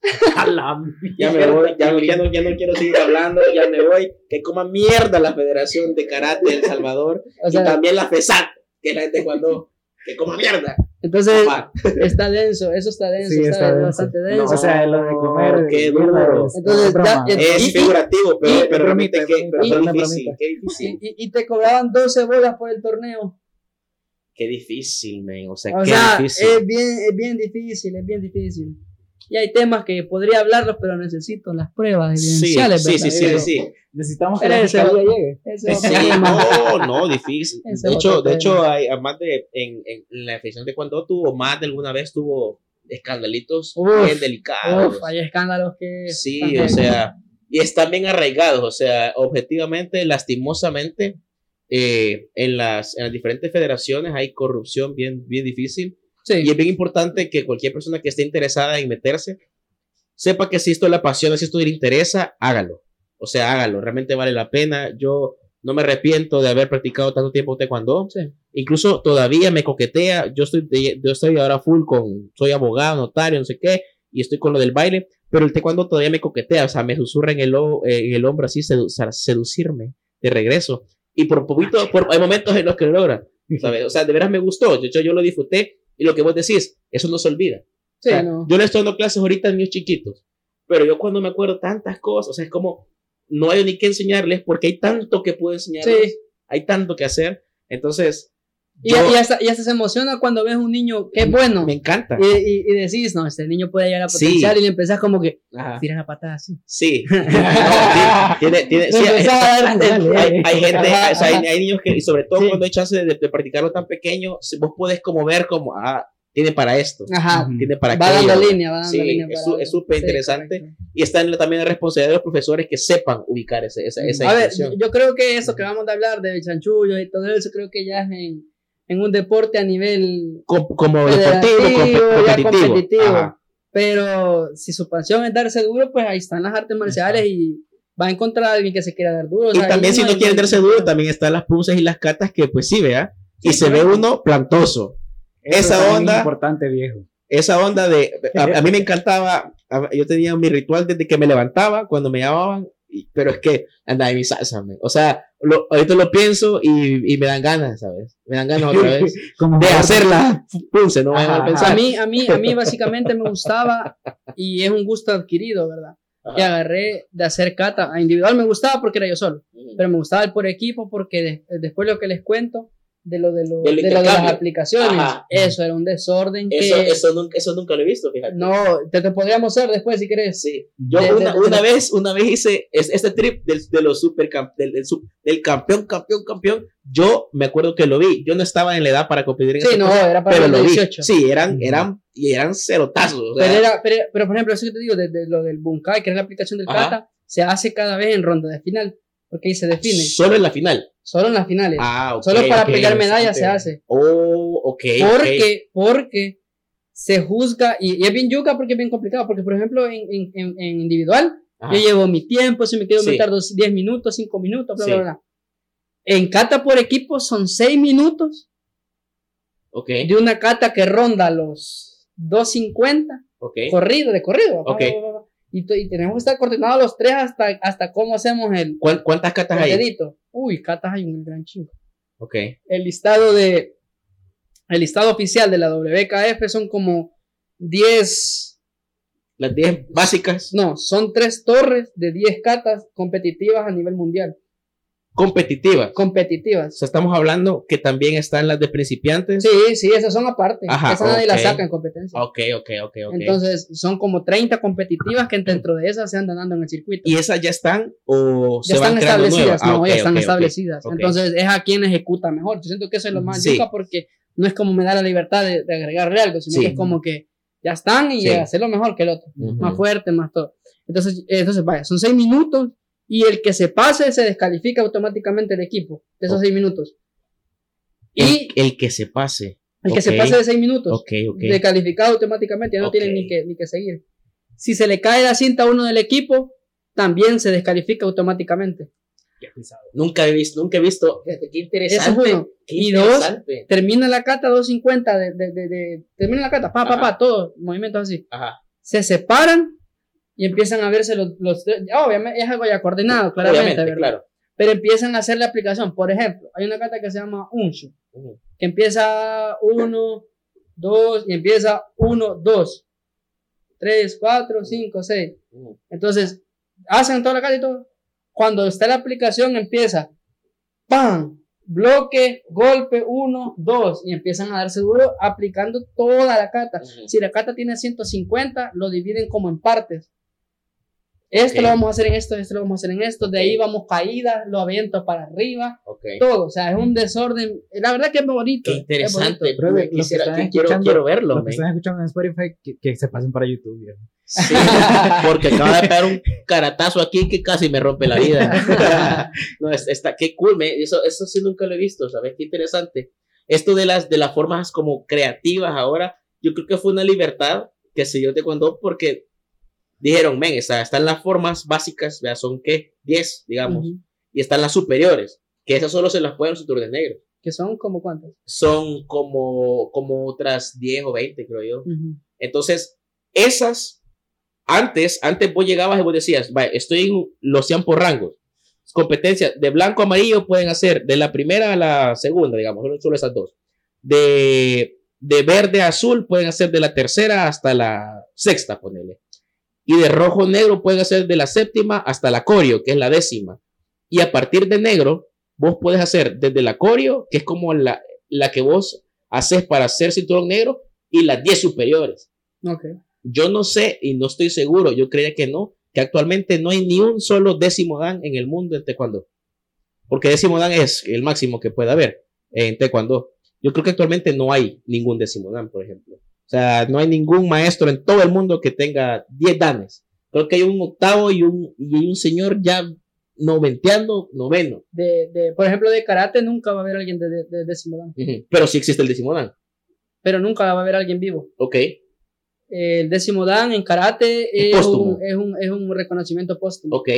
[laughs] A la Ya me voy, ya, ya no, ya no quiero seguir hablando, ya me voy. Que coma mierda la Federación de Karate de El Salvador [laughs] O y sea, también la FESAT, que es la gente cuando que coma mierda. entonces Papá. [laughs] está denso, eso está denso, Sí, está, está denso. bastante No, denso. O sea, lo de comer. qué duro. es- Entonces, es broma. ya- Es y- figurativo, pero, y- pero remite que, pero una difícil, qué y, difícil, y- y te cobraban 12 bolas por el torneo. qué difícil, man. O sea, O qué sea, difícil. es bien, es bien difícil, es bien difícil. Y hay temas que podría hablarlos, pero necesito las pruebas Sí, evidenciales. sí, sí, sí, ¿verdad? sí. Necesitamos que Pero la fiscalía llegue. Ese Sí, tema. no, no, difícil. Ese De hecho, de hecho, hay, además de en, en la afición de cuando tuvo, más de alguna vez tuvo escandalitos Uf, bien delicados. Uf, hay escándalos que. Sí, también- o sea, y están bien arraigados, o sea, objetivamente, lastimosamente, eh, en, las, en las diferentes federaciones hay corrupción bien, bien difícil. Sí. Y es bien importante que cualquier persona que esté interesada en meterse, sepa que si esto le apasiona, si esto le interesa, hágalo. O sea, hágalo, realmente vale la pena. Yo no me arrepiento de haber practicado tanto tiempo taekwondo. Sí. Incluso todavía me coquetea. Yo estoy, yo estoy ahora full con, soy abogado, notario, no sé qué, y estoy con lo del baile, pero el taekwondo todavía me coquetea, o sea, me susurra en el, o- eh, en el hombro así, sedu- seducirme de regreso. Y por poquito, por, hay momentos en los que lo logra, ¿sabes? O sea, de veras me gustó, de hecho yo lo disfruté, y lo que vos decís, eso no se olvida. Sí, O sea, no. Yo le estoy dando clases ahorita a niños chiquitos, pero yo cuando me acuerdo tantas cosas, o sea, es como, no hay ni qué enseñarles porque hay tanto que puedo enseñarles, Sí. hay tanto que hacer, entonces, Y, yo- y hasta, y hasta se emociona cuando ves un niño que es bueno. me encanta. Y, y, y decís, no, este niño puede llegar a Sí. potencial y le empezás como que Ajá. tirar la patada así. Sí. [laughs] No, tiene, tiene, sí, hay, dar- Dale, hay- hay gente, o sea, hay, hay niños que, y sobre todo Sí. cuando hay chance de, de practicarlo tan pequeño, si vos puedes como ver como, ah, tiene para esto, Ajá. Tiene para Va aquello. dando línea, va dando Sí, línea. es para súper Sí, interesante. Y está en también la responsabilidad de los profesores que sepan ubicar ese, esa, esa A ver, yo creo que eso que vamos a hablar de chanchullo y todo eso, creo que ya es en, en un deporte a nivel Com- como deportivo, competitivo. Pero si su pasión es darse duro, pues ahí están las artes marciales y va a encontrar a alguien que se quiera dar duro. o Y sea, también ahí si no hay- quieren darse duro, también están las punzas y las catas que pues sí, vea. Y Sí, se ve uno plantoso. Eso Esa también onda- Es importante, viejo. esa onda de a, a mí me [laughs] encantaba a- yo tenía mi ritual desde que me levantaba cuando me llamaban y- pero es que andaba en mi salsa man. o sea lo, ahorita lo pienso y, y me dan ganas sabes me dan ganas otra vez [laughs] de hacerla punce no vayan a Ajá, A pensar mí, a mí, a mí básicamente me gustaba y es un gusto adquirido, ¿verdad? Que Ajá. agarré de hacer kata. A individual me gustaba porque era yo solo, pero me gustaba el por equipo porque de- después lo que les cuento de lo de, lo, Del de, lo de las aplicaciones, Ajá. eso era un desorden eso, que eso, nunca, eso nunca lo he visto fíjate no te, te podríamos hacer después si querés. Sí, yo De- de- una, de- una de- vez, una vez hice es- este trip del, de los super del, del, del campeón, campeón, campeón. Yo me acuerdo que lo vi. Yo no estaba en la edad para competir en Sí, no, cosas, era para pero los lo vi. 18. Sí, eran, eran, y eran cerotazos. o sea, Pero, era, pero, pero, por ejemplo, eso que te digo, de, de lo del Bunkai, que es la aplicación del kata, se hace cada vez en ronda de final. Porque ahí se define. Solo en la final. Solo en las finales. Ah, ok. Solo para ok, pelear medallas se hace. Oh, ok. Porque, porque se juzga, y, y es bien yuca porque es bien complicado, porque por ejemplo en, en, individual, Ajá. yo llevo mi tiempo, si me quiero Sí. meter dos- 10 minutos, 5 minutos, bla, Sí. bla, bla. En cata por equipo son 6 minutos Ok, de una cata que ronda los 250, ok. corrido, de corrido. Ok. Y tenemos que estar coordinados los tres hasta, hasta cómo hacemos el, ¿Cuán- ¿Cuántas catas el hay? dedito. Uy, catas hay un gran chingo. Ok. el listado de el listado oficial de la WKF son como 10 Las 10 básicas no, son tres torres de 10 catas competitivas a nivel mundial, competitivas. O competitivas. sea, estamos hablando que también están las de principiantes. Sí, sí, esas son aparte. Ajá, esas nadie ok. las saca en competencia. Ok, ok, ok, ok. Entonces, son como 30 competitivas que dentro de esas se andan dando en el circuito. ¿Y esas ya están o se ya van están creando establecidas, nuevas? Ah, no, ok, ya están ok, ok. establecidas. Entonces, es a quien ejecuta mejor. Yo siento que eso es lo más Sí. porque no es como me da la libertad de, de agregarle algo, sino Sí. que es como que ya están y Sí. hacerlo mejor que el otro. Más fuerte, más todo. Entonces, entonces vaya, son seis minutos y el que se pase se descalifica automáticamente el equipo de esos Ok. seis minutos. El, Y el que se pase. el que se ok. pase de seis minutos, Ok, ok. descalificado automáticamente, ya no Ok. tienen ni que, ni que seguir. Si se le cae la cinta a uno del equipo, también se descalifica automáticamente. Nunca he visto, nunca he visto. Fíjate, qué interesante. Eso es uno. Qué Y dos. Termina la cata 250 de, de, de, de- termina la cata, pa, pa, Ajá. pa, todo, movimientos así. Ajá. Se separan y empiezan a verse los, los tres. Obviamente es algo ya coordinado, claramente, Obviamente, ¿verdad? claro. pero empiezan a hacer la aplicación. Por ejemplo, hay una carta que se llama Unshu, que empieza 1, 2, y empieza 1, 2, 3, 4, 5, 6. Ujú. Entonces, hacen toda la carta y todo. Cuando está la aplicación, empieza ¡pam! Bloque, golpe, 1, 2, y empiezan a darse duro aplicando toda la carta. Si la carta tiene 150, lo dividen como en partes. Esto Ok. lo vamos a hacer en esto, esto lo vamos a hacer en esto, de ahí vamos caídas, lo aviento para arriba, Ok. todo, o sea, es un desorden. La verdad que es bonito. Qué es interesante. bonito. Que quisiera- están que quiero, escuchando- quiero verlo. Los que están escuchando en Spotify, que, que se pasen para YouTube. viejo. Sí, porque acaba de pegar un caratazo aquí que casi me rompe la vida. [laughs] no, es- está, qué cool, me- eso, eso sí nunca lo he visto, ¿sabes? Qué interesante. Esto de las, de las formas como creativas ahora, yo creo que fue una libertad que se dio de cuando porque dijeron, men, sea, están las formas básicas, vea, son qué, 10, digamos, Ujú. y están las superiores, que esas solo se las pueden los cinturones negros. Que son como cuántas. Son como, como otras 10 o 20, creo yo. Ujú. Entonces, esas, antes, antes vos llegabas y vos decías, vaya, estoy en los 100 por rangos. Competencia de blanco a amarillo pueden hacer de la primera a la segunda, digamos, solo- solo esas dos. De, de verde a azul pueden hacer de la tercera hasta la sexta, ponele. Y de rojo negro pueden hacer de la séptima hasta la corio, que es la décima. Y a partir de negro, vos puedes hacer desde la corio, que es como la, la que vos haces para hacer cinturón negro, y las 10 superiores. Ok. Yo no sé y no estoy seguro, yo creía que no, que actualmente no hay ni un solo décimo dan en el mundo en taekwondo. Porque décimo dan es el máximo que puede haber en taekwondo. Yo creo que actualmente no hay ningún décimo dan, por ejemplo. O sea, no hay ningún maestro en todo el mundo que tenga 10 danes. Creo que hay un octavo y un, y hay un señor ya noventeando, noveno. De, de, por ejemplo, de karate nunca va a haber alguien de, de, de décimo dan. Pero sí existe el décimo dan. Pero nunca va a haber alguien vivo. Ok. El décimo dan en karate Es es, un, es, un, es un reconocimiento póstumo. Ok.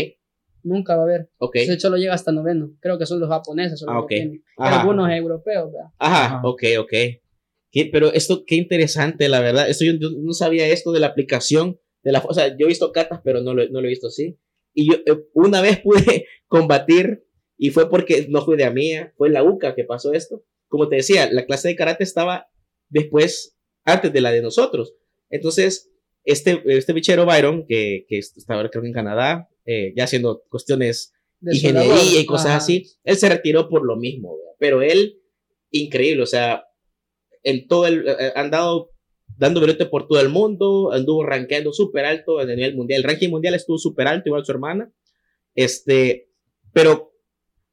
Nunca va a haber. Ok. De hecho, lo llega hasta noveno. Creo que son los japoneses. son los Ah, que ok. tienen. Algunos europeos. ¿verdad? Ajá, Ajá. ok, ok. Qué- pero esto, qué interesante, la verdad. Esto yo, yo no sabía esto de la aplicación de la, o sea, yo he visto catas, pero no lo, no lo he visto así. Y yo eh, una vez [laughs] pude combatir y fue porque no fue de a mía, fue en la UCA que pasó esto. Como te decía, la clase de karate estaba después, antes de la de nosotros. Entonces, este, este bichero Byron, que, que estaba creo que en Canadá, eh, ya haciendo cuestiones De ingeniería y cosas Ajá. así. Él se retiró por lo mismo, pero él, increíble, o sea, en todo el, eh, eh, andado dando brote por todo el mundo, anduvo rankeando súper alto en el nivel mundial. El ranking mundial estuvo súper alto, igual su hermana. Este, pero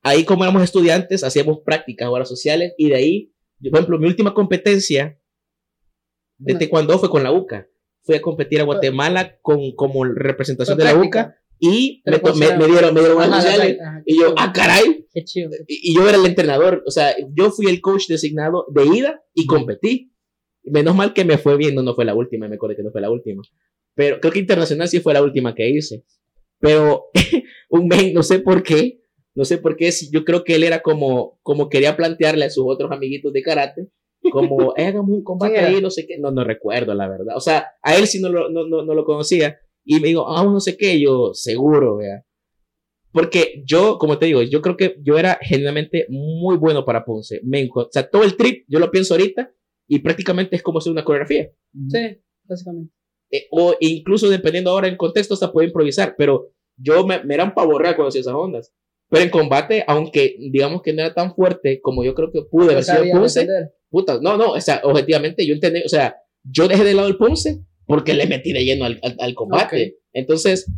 ahí como éramos estudiantes, hacíamos prácticas, horas sociales, y de ahí, yo, por ejemplo, mi última competencia de taekwondo fue con la UCA. Fui a competir a Guatemala con, como representación de la. UCA y me, to- me- consideran- me dieron, me dieron Ajá, sociales. ajá, Y yo, ah, caray. Qué chido. Y y yo era el entrenador. O sea, yo fui el coach designado de ida y competí. Menos mal que me fue bien. No, no fue la última. Me acuerdo que no fue la última. Pero creo que internacional sí fue la última que hice. Pero [laughs] un men, no sé por qué. No sé por qué. si- Yo creo que él era como, como quería plantearle a sus otros amiguitos de karate. Como, "Eh, hagamos un combate ahí, no sé qué. No, no recuerdo, la verdad. O sea, a él sí no lo, no, no, no lo conocía. Y me dijo, ah, no sé qué. Yo, seguro, vea. Porque yo, como te digo, yo creo que yo era genuinamente muy bueno para Ponce. Me o sea, todo el trip, yo lo pienso ahorita, y prácticamente es como hacer una coreografía. Sí, básicamente. Eh, o incluso dependiendo ahora del contexto, hasta puede improvisar. Pero yo me, me eran pavorreal cuando hacía esas ondas. Pero en combate, aunque digamos que no era tan fuerte como yo creo que pude haber sido Ponce, puta, no, no, o sea, objetivamente yo entendí, o sea, yo dejé de lado el Ponce porque le metí de lleno al, al- al combate. Entonces,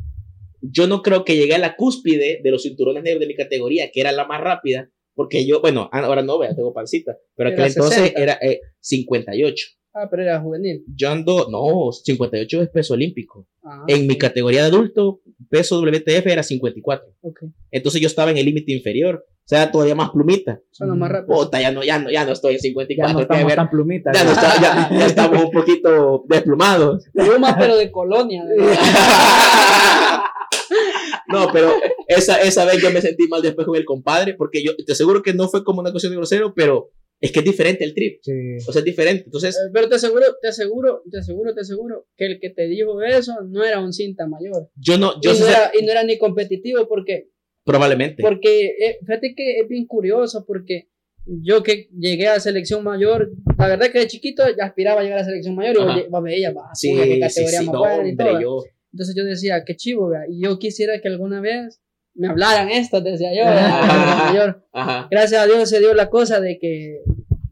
yo no creo que llegué a la cúspide de los cinturones negros de mi categoría, que era la más rápida, porque yo, bueno, ah, ahora no, vea, tengo pancita, pero aquel entonces 60. era eh, 58. Ah, pero era juvenil. Yo ando, no, 58 es peso olímpico. Ah, En mi ok, categoría de adulto, peso WTF era 54. ok. Entonces yo estaba en el límite inferior, o sea, todavía más plumita. Son los más rápidos. Puta, ya no, ya no, ya no estoy en Ya 54. no que estamos tan plumitas. ya, no está- ya- [laughs] ya estamos un poquito desplumados. Pluma, pero de colonia. [laughs] no, pero esa, esa vez yo me sentí mal después con el compadre, porque yo te aseguro que no fue como una cuestión de grosero, pero es que es diferente el trip. Sí. O sea, es diferente. Entonces, Eh, Pero te aseguro, te aseguro, te aseguro, te aseguro que el que te dijo eso no era un cinta mayor. yo no, Y yo no, sí sé- era, y no era ni competitivo porque, probablemente. porque eh, fíjate que es bien curioso porque yo que llegué a selección mayor, la verdad que de chiquito ya aspiraba a llegar a selección mayor y vos, lle- vos veías, va, sí, qué sí, categoría sí, más no, y hombre, todo. yo. Entonces yo decía, qué chivo, vea, y yo quisiera que alguna vez me hablaran esto, decía yo, [laughs] Ajá. de selección mayor. Ajá. gracias a Dios se dio la cosa de que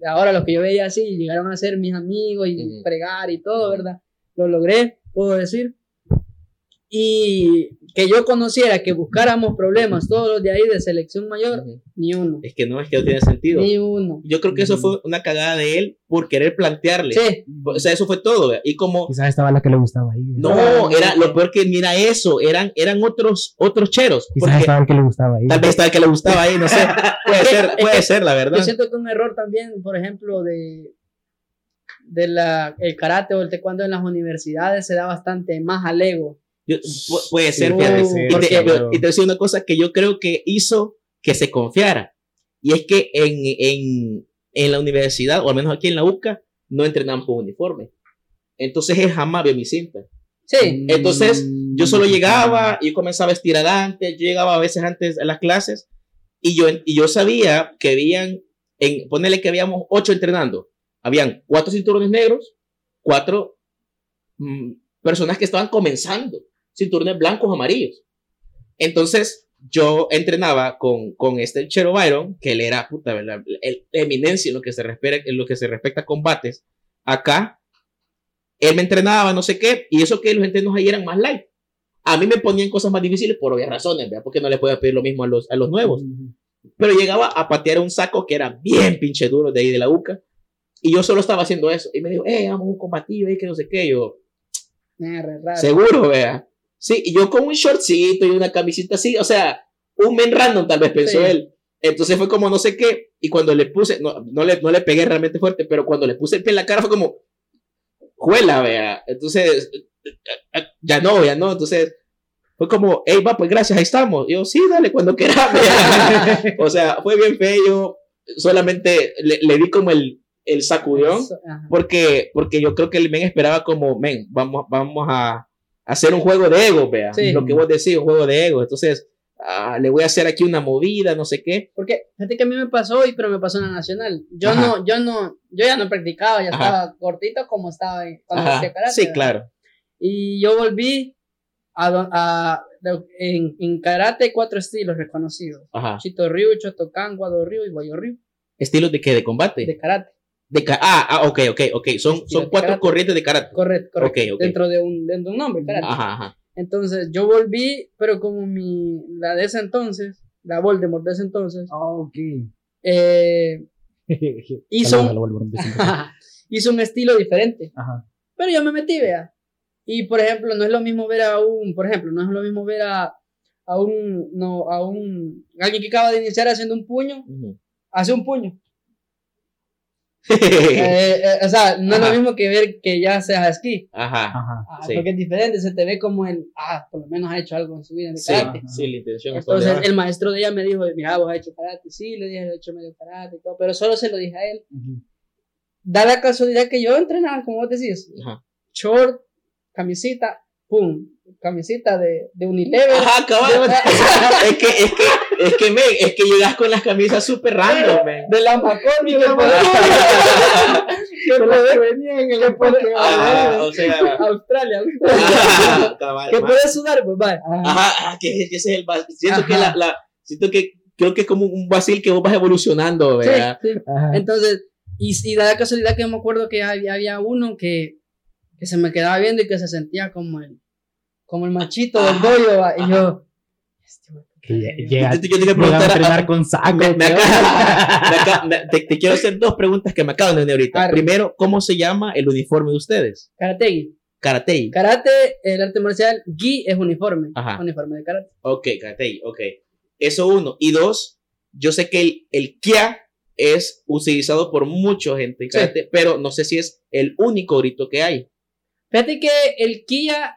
ahora los que yo veía así llegaron a ser mis amigos y Ujú. fregar y todo. ¿verdad? Lo logré, puedo decir. Y que yo conociera que buscáramos problemas todos los de ahí de selección mayor, ni uno. Es que no, es que no tiene sentido. Ni uno. Yo creo que eso fue una cagada de él por querer plantearle. Sí, O sea, eso fue todo. Y como Quizás estaba la que le gustaba ahí. No, Ah, era lo peor que mira eso, eran, eran otros, otros cheros. Quizás estaba el que le gustaba ahí. tal vez estaba el que le gustaba ahí, no sé. [laughs] Puede ser, puede ser, la verdad. yo siento que un error también, por ejemplo, de de la, el karate o el taekwondo en las universidades se da bastante más al ego. Yo- puede ser, Sí, fíjate. puede y, te, ser, pero- pero- y te voy a decir una cosa que yo creo que hizo que se confiara. Y es que en, en, en la universidad, o al menos aquí en la UCA, no entrenamos con uniforme. Entonces él jamás vio mi cinta. Sí, Entonces, Mm, Yo solo llegaba y comenzaba a estirar antes, yo llegaba a veces antes a las clases y yo, y yo sabía que habían, en, ponerle que habíamos ocho entrenando, habían cuatro cinturones negros, cuatro mm, personas que estaban comenzando, cinturones blancos o amarillos. Entonces, yo entrenaba con, con este Chero Byron, que él era, puta, ¿verdad? El, eminencia en lo, que se respecta, en lo que se respecta a combates. Acá, él me entrenaba, no sé qué, y eso que los entrenos ahí eran más light. A mí me ponían cosas más difíciles por obvias razones, ¿verdad? Porque no les podía pedir lo mismo a los, a los nuevos. Pero llegaba a patear un saco que era bien pinche duro de ahí de la UCA. Y yo solo estaba haciendo eso. Y me dijo, eh, vamos a un combativo, eh, que no sé qué. Yo, eh, re raro. seguro, vea. Sí, y yo con un shortcito y una camisita así, o sea, un men random tal vez pensó Sí. él. Entonces fue como no sé qué. Y cuando le puse, no, no, le, no le pegué realmente fuerte, pero cuando le puse el pie en la cara fue como, juela, vea. Entonces, ya no, ya no. Entonces, fue como, hey, va, pues gracias, ahí estamos. Y yo, sí, dale, cuando quieras. vea". [laughs] o sea, fue bien feo. Solamente le, le di como el, el. Eso, ajá. Porque, porque yo creo que el men esperaba como, men, vamos, vamos a hacer un juego de ego, vea. Sí. Lo que vos decís, un juego de ego. Entonces, ah, le voy a hacer aquí una movida, no sé qué. Porque fíjate que a mí me pasó hoy, pero me pasó en la nacional. Yo Ajá. no, yo no, yo ya no practicaba, ya Ajá. estaba cortito como estaba cuando hacía karate. Sí, ¿verdad? claro. Y yo volví a, a- en, en karate hay cuatro estilos reconocidos. Ajá. Chito Ryu, Chotokan, Guado Ryu y Guayo Ryu. ¿Estilos de qué? ¿De combate? De karate. De ah, ah, ok, ok, ok. Son, son cuatro karate. corrientes de karate. Correcto, correcto. Ok, ok. Dentro, de un, dentro de un nombre, karate. Ajá, ajá. Entonces yo volví, pero como mi, la de ese entonces, la Voldemort de ese entonces, Ah, ok. eh, [laughs] Hizo- siempre. [laughs] hizo un estilo diferente. Ajá. Pero yo me metí, vea. Y por ejemplo, no es lo mismo ver a un, por ejemplo, no es lo mismo ver a, a un, no, a un, alguien que acaba de iniciar haciendo un puño, Ujú. hace un puño. [laughs] Eh, eh, o sea, no es lo mismo que ver que ya seas esquí. Ajá. Ajá. Ah, Sí. Porque es diferente, se te ve como el, ah, por lo menos ha hecho algo en su vida de Sí, karate. sí, la intención es Entonces el maestro de ella me dijo, mira, vos has hecho karate, sí, le dije, he hecho medio karate y todo, pero solo se lo dije a él. Da la casualidad que yo entrenaba, como vos decís, Ajá. short, camisita, pum, camisita de, de Unilever. Ajá, cabal. [laughs] es que, es que, es que, men, es que llegas con las camisas súper random, men. De la McCormick, que que las venían en el parque. O sea. [laughs] Australia, [laughs] cabal, que puedes sudar, pues vaya. Ajá, ah, que, ese es el Siento que la, la, siento que creo que es como un vacil que vos vas evolucionando, ¿verdad? sí. Entonces, y, y da la casualidad que yo me acuerdo que había, había uno que, que se me quedaba viendo y que se sentía como el, como el machito del doyo, va, y yo, este llega, Yo te- yo te quiero a entrenar con saco. Me- me ¿qué? acaba- me acaba- me- te, te quiero hacer dos preguntas que me acaban de venir ahorita. Arre. Primero, ¿cómo se llama el uniforme de ustedes? Karategi. Karatei. Karate, el arte marcial, gi es uniforme. Ajá. Uniforme de karate. Ok, Karatei, ok. Eso uno. Y dos, yo sé que el, el Kia es utilizado por mucha gente en Sí. pero no sé si es el único grito que hay. Fíjate que el Kia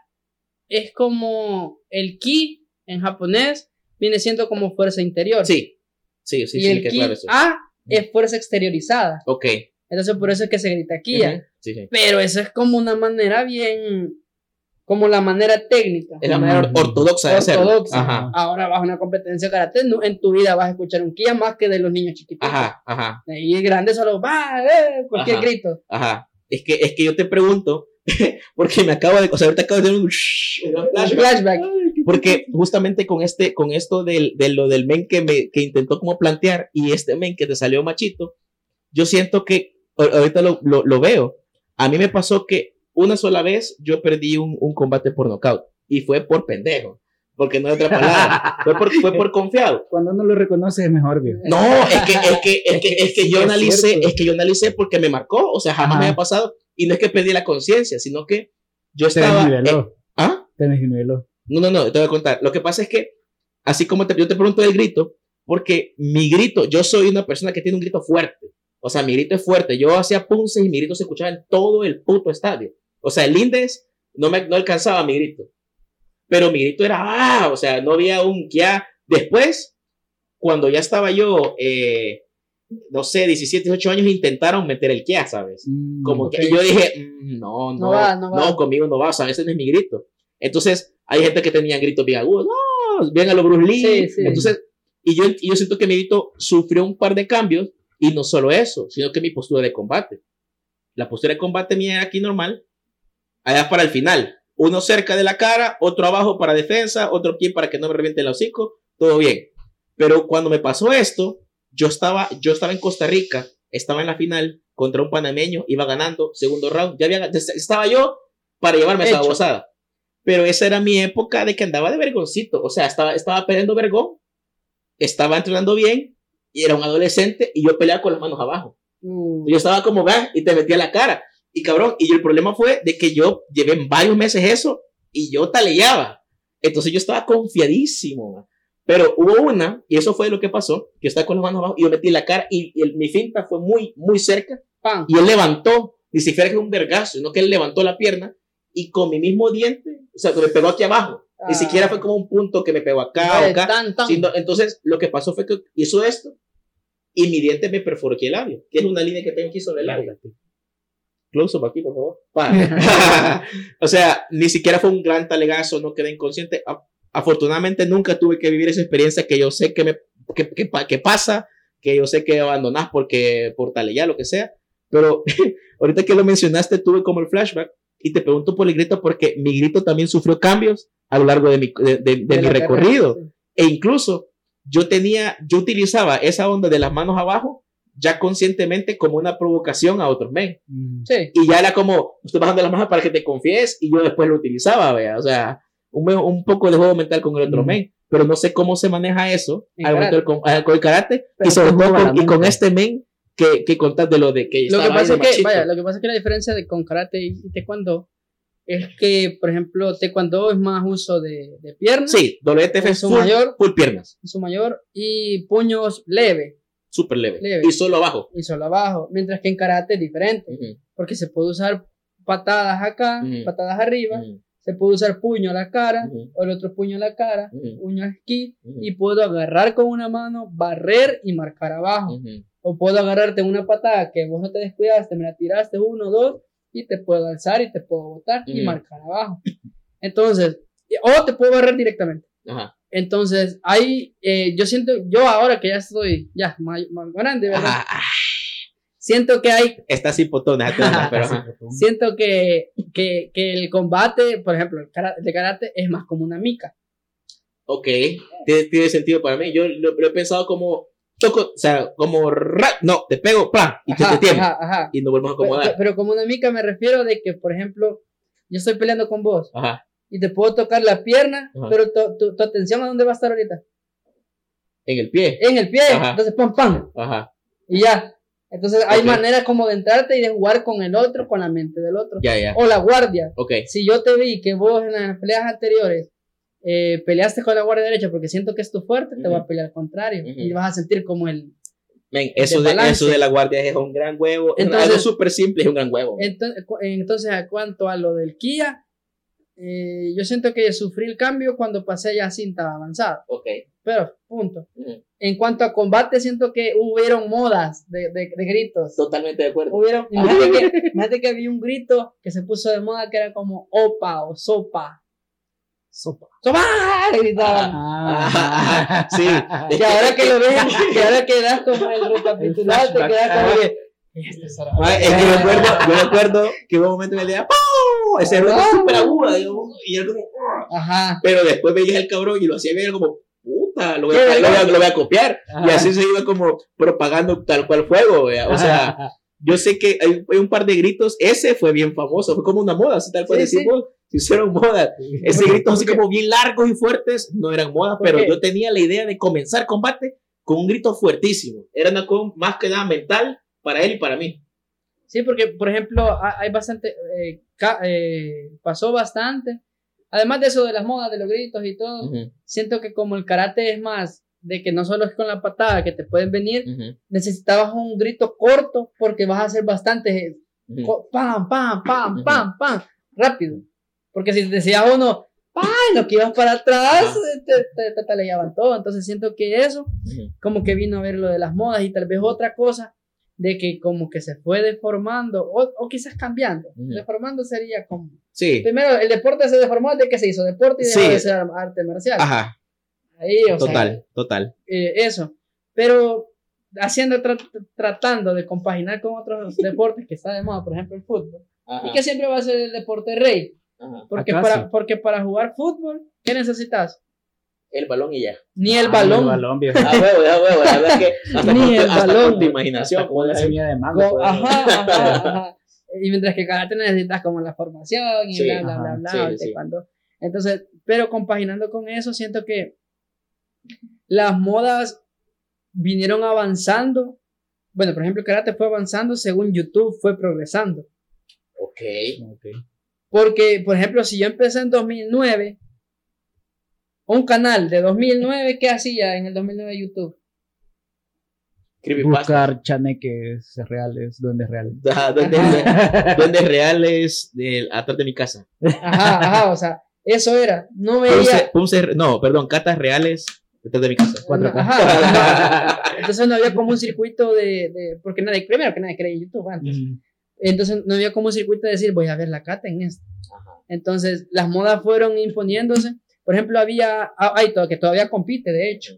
es como el ki en japonés viene siendo como fuerza interior. Sí, sí, sí, y sí, el queda ki claro eso. A es fuerza exteriorizada. Ok. Entonces por eso es que se grita Kia. Ujú, Sí, sí. Pero eso es como una manera bien, como la manera técnica. Es la manera ortodoxa de hacerlo. Ortodoxa. Ajá, Ahora vas a una competencia de karate, en tu vida vas a escuchar un Kia más que de los niños chiquitos. ajá, ajá, Y el grande solo va, eh, cualquier Ajá. grito. ajá. Es que, es que yo te pregunto, [laughs] porque me acabo de, o sea, ahorita acabo de tener un, un flashback. Flashback. Porque [laughs] justamente con este, con esto del, de lo del men que me, que intentó como plantear y este men que te salió machito, yo siento que, ahorita lo, lo, lo veo, a mí me pasó que una sola vez yo perdí un, un combate por nocaut y fue por pendejo, porque no hay otra palabra, [laughs] fue por, fue por confiado. Cuando uno lo reconoce es mejor, viejo. No, es que, es que, es que, es que Sí, yo es analicé, cierto. es que yo analicé porque me marcó, o sea, jamás Ajá. me había pasado y no es que perdí la conciencia, sino que yo Te estaba... eh, desniveló. ¿Ah? Te desniveló. No, no, no, te voy a contar. Lo que pasa es que, así como te- yo te pregunto del grito, porque mi grito, yo soy una persona que tiene un grito fuerte. O sea, mi grito es fuerte. Yo hacía punces y mi grito se escuchaba en todo el puto estadio. O sea, el Indes no me no alcanzaba mi grito. Pero mi grito era, ah, o sea, no había un ya. Después, cuando ya estaba yo, eh, no sé, 17, 18 años, intentaron meter el kia, ¿sabes? Mm, Como que yo dije, mm, no, no, No va, no va. conmigo no va, o sea, ese no es mi grito. Entonces, hay gente que tenía gritos bien agudos, no, bien a los Bruce Lee. Sí, sí. Entonces, y yo, y yo siento que mi grito sufrió un par de cambios, y no solo eso, sino que mi postura de combate. La postura de combate mía era aquí normal, allá para el final. Uno cerca de la cara, otro abajo para defensa, otro pie para que no me reviente el hocico, todo bien. Pero cuando me pasó esto, yo estaba, yo estaba en Costa Rica, estaba en la final contra un panameño, iba ganando, segundo round, ya había, estaba yo para llevarme esa Hecho. Pero esa era mi época de que andaba de vergoncito, o sea, estaba, estaba perdiendo vergón, estaba entrenando bien, y era un adolescente, y yo peleaba con las manos abajo. Mm. Yo estaba como, va, y te metía la cara. Y cabrón, y yo, el problema fue de que yo llevé varios meses eso y yo taleaba. Entonces yo estaba confiadísimo. Pero hubo una, y eso fue lo que pasó, que yo estaba con las manos abajo y yo metí la cara y, y el- mi finta fue muy, muy cerca Pam. y él levantó, ni siquiera que un vergazo, sino que él levantó la pierna y con mi mismo diente, o sea, que me pegó aquí abajo. Ni Ah. siquiera fue como un punto que me pegó acá o acá. tan, tan. sino- entonces lo que pasó fue que hizo esto y mi diente me perforó aquí el labio, que es una línea que tengo aquí sobre el labio. Close up aquí, por favor. [laughs] [laughs] O sea, ni siquiera fue un gran talegazo, no quedé inconsciente. A- Afortunadamente nunca tuve que vivir esa experiencia que yo sé que me que, que, pa- que pasa, que yo sé que abandonás porque por talegar, lo que sea. Pero [laughs] ahorita que lo mencionaste, tuve como el flashback y te pregunto por el grito porque mi grito también sufrió cambios a lo largo de mi, de, de- de De mi recorrido. carrera, E incluso yo tenía, yo utilizaba esa onda de las manos abajo ya conscientemente como una provocación a otros men. Mm. Sí. Y ya era como, estoy bajando las manos para que te confíes y yo después lo utilizaba, vea. O sea, un, me- un poco de juego mental con el otro Mm. men. Pero no sé cómo se maneja eso al momento del con, con el karate Pero y sobre todo con, y con este men que, que contás de lo de que Lo que pasa es que, vaya, lo que pasa es que la diferencia de con karate y taekwondo es que, por ejemplo, taekwondo es más uso de, de piernas, Sí, WTF es su full, mayor- full piernas. su mayor, y puños leve, Súper leve. Leve. Y solo abajo. y solo abajo, mientras que en karate es diferente, porque se puede usar patadas acá, patadas arriba, se puede usar puño a la cara, o el otro puño a la cara, puño a esquí, ujú, y puedo agarrar con una mano, barrer y marcar abajo. O puedo agarrarte una patada que vos no te descuidaste, me la tiraste uno, dos, y te puedo alzar y te puedo botar y marcar abajo. Entonces, o te puedo barrer directamente. Ajá. Entonces, ahí eh, yo siento, yo ahora que ya estoy ya más, más grande, ¿verdad? Ajá. ah, Siento que hay, Está sin botones, pero ajá. siento que, que, que el combate, por ejemplo, el de karate es más como una mica. Ok, tiene, tiene sentido para mí. Yo lo, lo he pensado como toco, o sea, como ra- no, te pego, ¡pam! y te detiene. ajá, ajá. Y nos volvemos a acomodar. pero como una mica me refiero de que, por ejemplo, yo estoy peleando con vos Ajá. y te puedo tocar la pierna, pero tu, tu, tu atención a dónde va a estar ahorita? En el pie. En el pie, entonces pam, pam, Ajá. y ya. Entonces hay Ok. maneras como de entrarte y de jugar con el otro, con la mente del otro. Ya, ya. O la guardia. Ok. Si yo te vi que vos en las peleas anteriores eh, peleaste con la guardia derecha porque siento que es tu fuerte, te Ujú. voy a pelear al contrario. Ujú. Y vas a sentir como el... Men, eso, de, eso de la guardia es un gran huevo. Es Entonces- algo súper simple, es un gran huevo. Entonces, entonces a cuanto a lo del Kia, eh, yo siento que sufrí el cambio cuando pasé ya cinta avanzada. Ok. Pero, punto. Ujú. En cuanto a combate, siento que hubieron modas de, de, de gritos. Totalmente de acuerdo. Hubieron, imagínate, que, imagínate que había un grito que se puso de moda que era como opa o sopa. Sopa. ¡Sopa! Gritaban. Ah. [laughs] Sí. [laughs] Que ahora que lo ves, que ahora quedas como el recapitulado, te El quedas como que. "Este será". Ah, es que yo recuerdo, yo recuerdo que hubo un momento en el día, ¡pum! Ese Ah. súper agudo, digamos, y él como, Ajá. pero después veías el cabrón y lo hacía ver como, puta, lo voy, a, lo voy a- lo voy a copiar. Y así se iba como propagando tal cual fuego, wea. o sea, yo sé que hay, hay un par de gritos, ese fue bien famoso, fue como una moda, así tal cual Sí, sí. decimos, se hicieron moda. Ese grito así como bien largos y fuertes, no eran modas, ¿Por pero qué? yo tenía la idea de comenzar combate con un grito fuertísimo. Era una cosa más que nada mental para él y para mí. Sí, porque, por ejemplo, ha- hay bastante, eh, eh, pasó bastante. Además de eso de las modas, de los gritos y todo, siento que como el karate es más de que no solo es con la patada que te pueden venir, ujú, necesitabas un grito corto porque vas a hacer bastante ujú. co- pam, pam, pam, pam, pam, rápido. Porque si te decías uno, ¡pam! lo que ibas para atrás, Ajá. te, te, te talallaban todo. Entonces siento que eso como que vino a ver lo de las modas y tal vez otra cosa de que como que se fue deformando o, o quizás cambiando. Deformando sería como... Sí, Primero, el deporte se deformó desde que se hizo deporte y dejó Sí. de ser ar- arte marcial. ajá, Ahí, o sea, total, total. eh, eso. Pero haciendo, tra- tratando de compaginar con otros [laughs] deportes que está de moda, por ejemplo el fútbol, y que siempre va a ser el deporte rey. Ajá. Porque Acá para, sí. porque para jugar fútbol, ¿qué necesitas? El balón y ya. Ni el Ah, balón. El balón, viejo. A huevo, a huevo, la verdad es que [laughs] hasta, Ni con, el hasta balón. con tu imaginación. Hasta con puedes- semilla de mango. Go- ajá, [laughs] ajá, ajá. Y mientras que karate necesitas como la formación y Sí, bla, bla, ajá, bla, bla, sí, taekwondo. Entonces, pero compaginando con eso, siento que las modas vinieron avanzando. Bueno, por ejemplo, el karate fue avanzando según YouTube fue progresando. Ok. Ok. Porque, por ejemplo, si yo empecé en 2009, un canal de 2009, ¿qué hacía en el 2009 YouTube? Buscar chaneques reales, duendes reales. [laughs] Ajá, Duendes, duendes reales del, atrás de mi casa. Ajá, ajá, o sea, eso era. No Puse, veía. puse- no, perdón, catas reales detrás de mi casa. Cuatro ajá. [laughs] Entonces no había como un circuito de, de- porque nadie, primero que nadie creía en YouTube antes. Mm. Entonces no había como un circuito de decir, voy a ver la cata en esto. Entonces las modas fueron imponiéndose. Por ejemplo, había, ah, hay todo, que todavía compite, de hecho.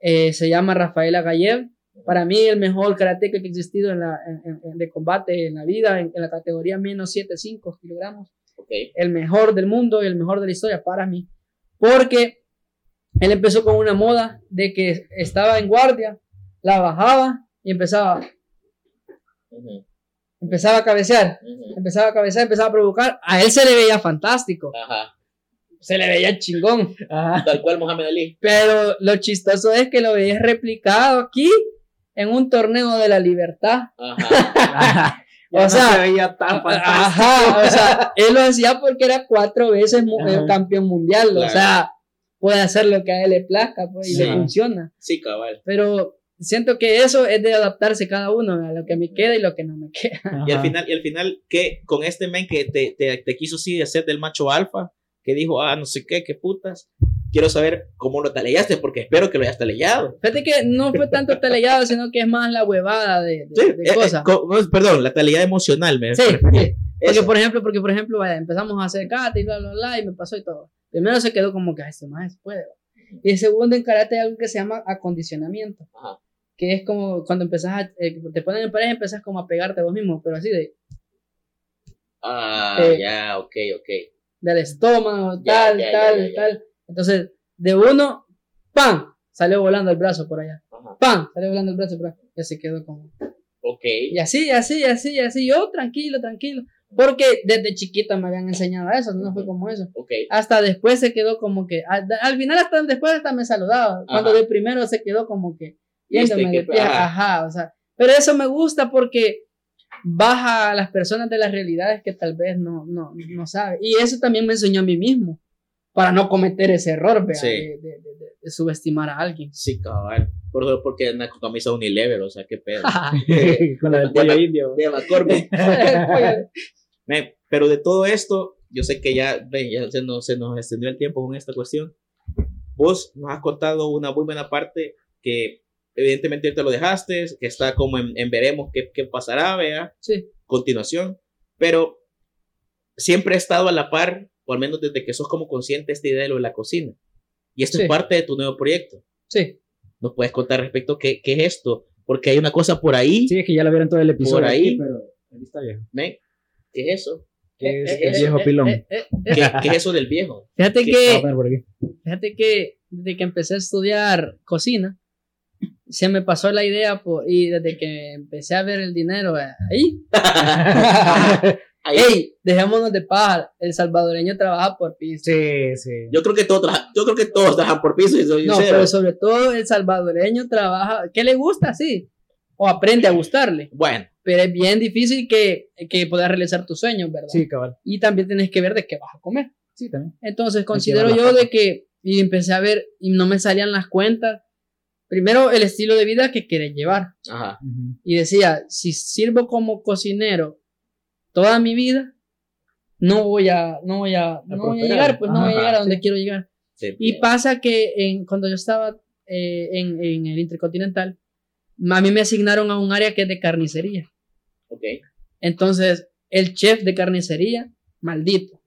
Eh, se llama Rafaela Gallev. Para mí el mejor karateca que ha existido en la, en- en- de combate en la vida, en, en la categoría menos 7,5 kilogramos. Ok. El mejor del mundo y el mejor de la historia para mí. Porque él empezó con una moda de que estaba en guardia, la bajaba y empezaba, Ujú, empezaba a cabecear. empezaba a cabecear, empezaba a provocar. A él se le veía fantástico, Ajá. se le veía chingón. Ajá. Tal cual Mohamed Ali. Pero lo chistoso es que lo veías replicado aquí en un torneo de la libertad. Ajá. [laughs] [laughs] Ya O no sea, se veía tan fantástico. Ajá, o sea, él lo hacía porque era cuatro veces mu- eh, Ajá. campeón mundial, o sea, puede hacer lo que a él le plazca, pues, y Sí. le funciona. Sí, cabal. Pero siento que eso es de adaptarse cada uno a lo que me queda y lo que no me queda. [laughs] Y al final, y al final, que con este men que te, te, te quiso sí hacer del macho alfa, que dijo, ah, no sé qué, qué putas. Quiero saber cómo lo taleaste, porque espero que lo hayas taleado. Fíjate que no fue tanto [laughs] telellado, sino que es más la huevada de, de- Sí, de eh, eh, cosas. co- no, perdón, la talidad emocional me Sí. Porque, Eso. por ejemplo, porque, por ejemplo, vaya, empezamos a hacer kata y bla, bla, bla, y me pasó y todo. Primero se quedó como que, "Ay, este más puede. Y el segundo, en karate hay algo que se llama acondicionamiento. Ajá. Que es como cuando empezás a, eh, te ponen en pareja, empezás como a pegarte a vos mismo, pero así de, Ah, eh, ya, ok, ok. del estómago, tal, ya, ya, tal, ya. tal. Entonces, de uno, ¡pam! Salió volando el brazo por allá. Ajá. ¡Pam! Salió volando el brazo por allá. Ya se quedó como. Ok. Y así, y así, y así, y así. Yo, tranquilo, tranquilo. Porque desde chiquita me habían enseñado eso, no fue como eso. Ok. Hasta después se quedó como que. Al, al final, hasta después, hasta me saludaba. Cuando Ajá. de primero se quedó como que. Viéndome de pie, ajá. o sea. Pero eso me gusta porque baja a las personas de las realidades que tal vez no, no, no saben. Y eso también me enseñó a mí mismo. Para no cometer ese error, vea, Sí. de, de- de- de- subestimar a alguien. Sí, cabal. Por, porque anda con camisa Unilever, o sea, qué pedo. [laughs] [laughs] Con la del pollo indio. De Men, [laughs] Pero de todo esto, yo sé que ya, ven, ya se, nos, se nos extendió el tiempo con esta cuestión. Vos nos has contado una muy buena parte que evidentemente ahorita lo dejaste, que está como en, en veremos qué, qué pasará, vea, sí, continuación, pero siempre he estado a la par, o al menos desde que sos como consciente esta idea de lo de la cocina. Y esto Sí. es parte de tu nuevo proyecto. sí. ¿Nos puedes contar respecto a qué, qué es esto? Porque hay una cosa por ahí, Sí, es que ya lo vieron todo el episodio. Por ahí. aquí, pero ahí está viejo. men, ¿qué es eso? Que es Eh, el eh, viejo eh, pilón. eh, eh, eh. ¿Qué, qué es eso del viejo? Fíjate ¿Qué? Que, aquí. fíjate que desde que empecé a estudiar cocina, se me pasó la idea por- y desde que empecé a ver el dinero eh, ahí, [laughs] [laughs] Ahí, ¡Ey! Dejémonos de paja. El salvadoreño trabaja por piso. Sí, sí. Yo creo que todos, trabajan- yo creo que todos trabajan por piso y soy No, sincero. pero sobre todo el salvadoreño trabaja. ¿Qué le gusta? Sí. O aprende a gustarle. Bueno, Pero es bien difícil que, que puedas realizar tus sueños, ¿verdad? Sí, cabal. Y también tienes que ver de qué vas a comer. Sí, también. Entonces considero yo de que. Y empecé a ver y no me salían las cuentas. Primero, el estilo de vida que quieres llevar. ajá. Y decía, si sirvo como cocinero toda mi vida, no voy a, no voy a, no voy a llegar, pues no voy a Ajá, llegar a donde sí. quiero llegar. Sí, Y bien. pasa que en, cuando yo estaba eh, en, en el Intercontinental, a mí me asignaron a un área que es de carnicería. Ok. Entonces, el chef de carnicería, maldito.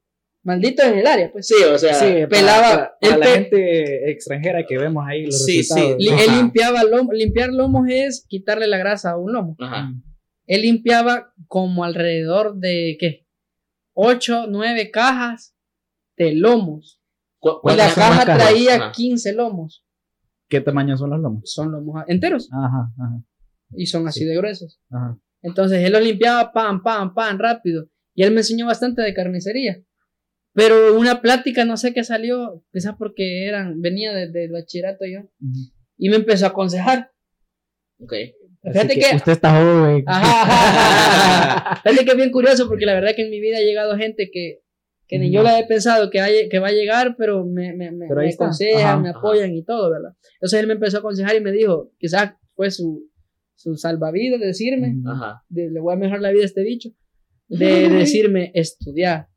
Maldito en el área, pues. Sí, o sea, Sí, para- pelaba- para, para él la pe- gente extranjera que vemos ahí los Sí, resultados. sí. Ajá. Él limpiaba lomo, limpiar lomos es quitarle la grasa a un lomo. ajá. Él limpiaba como alrededor de, ¿qué? 8, 9 cajas de lomos. ¿Cu- Y la caja cajas? traía Ajá. 15 lomos. ¿Qué tamaño son los lomos? Son lomos enteros Ajá, ajá, y son así Sí. de gruesos. ajá. Entonces él los limpiaba pan, pan, pan, rápido. Y él me enseñó bastante de carnicería. Pero una plática, no sé qué salió, quizás porque eran, venía desde el bachillerato yo. Y me empezó a aconsejar. Ok. Fíjate que que, usted está joven. Ajá, ajá, ajá. Fíjate que es bien curioso porque la verdad que en mi vida ha llegado gente que, que ni yo la he pensado que, hay- que va a llegar, pero me, me, me, Pero ahí me está. aconsejan, Ajá, me apoyan y todo, ¿verdad? Entonces él me empezó a aconsejar y me dijo, quizás fue su, su salvavidas decirme, de, le voy a mejorar la vida a este bicho, de [laughs] decirme estudiar,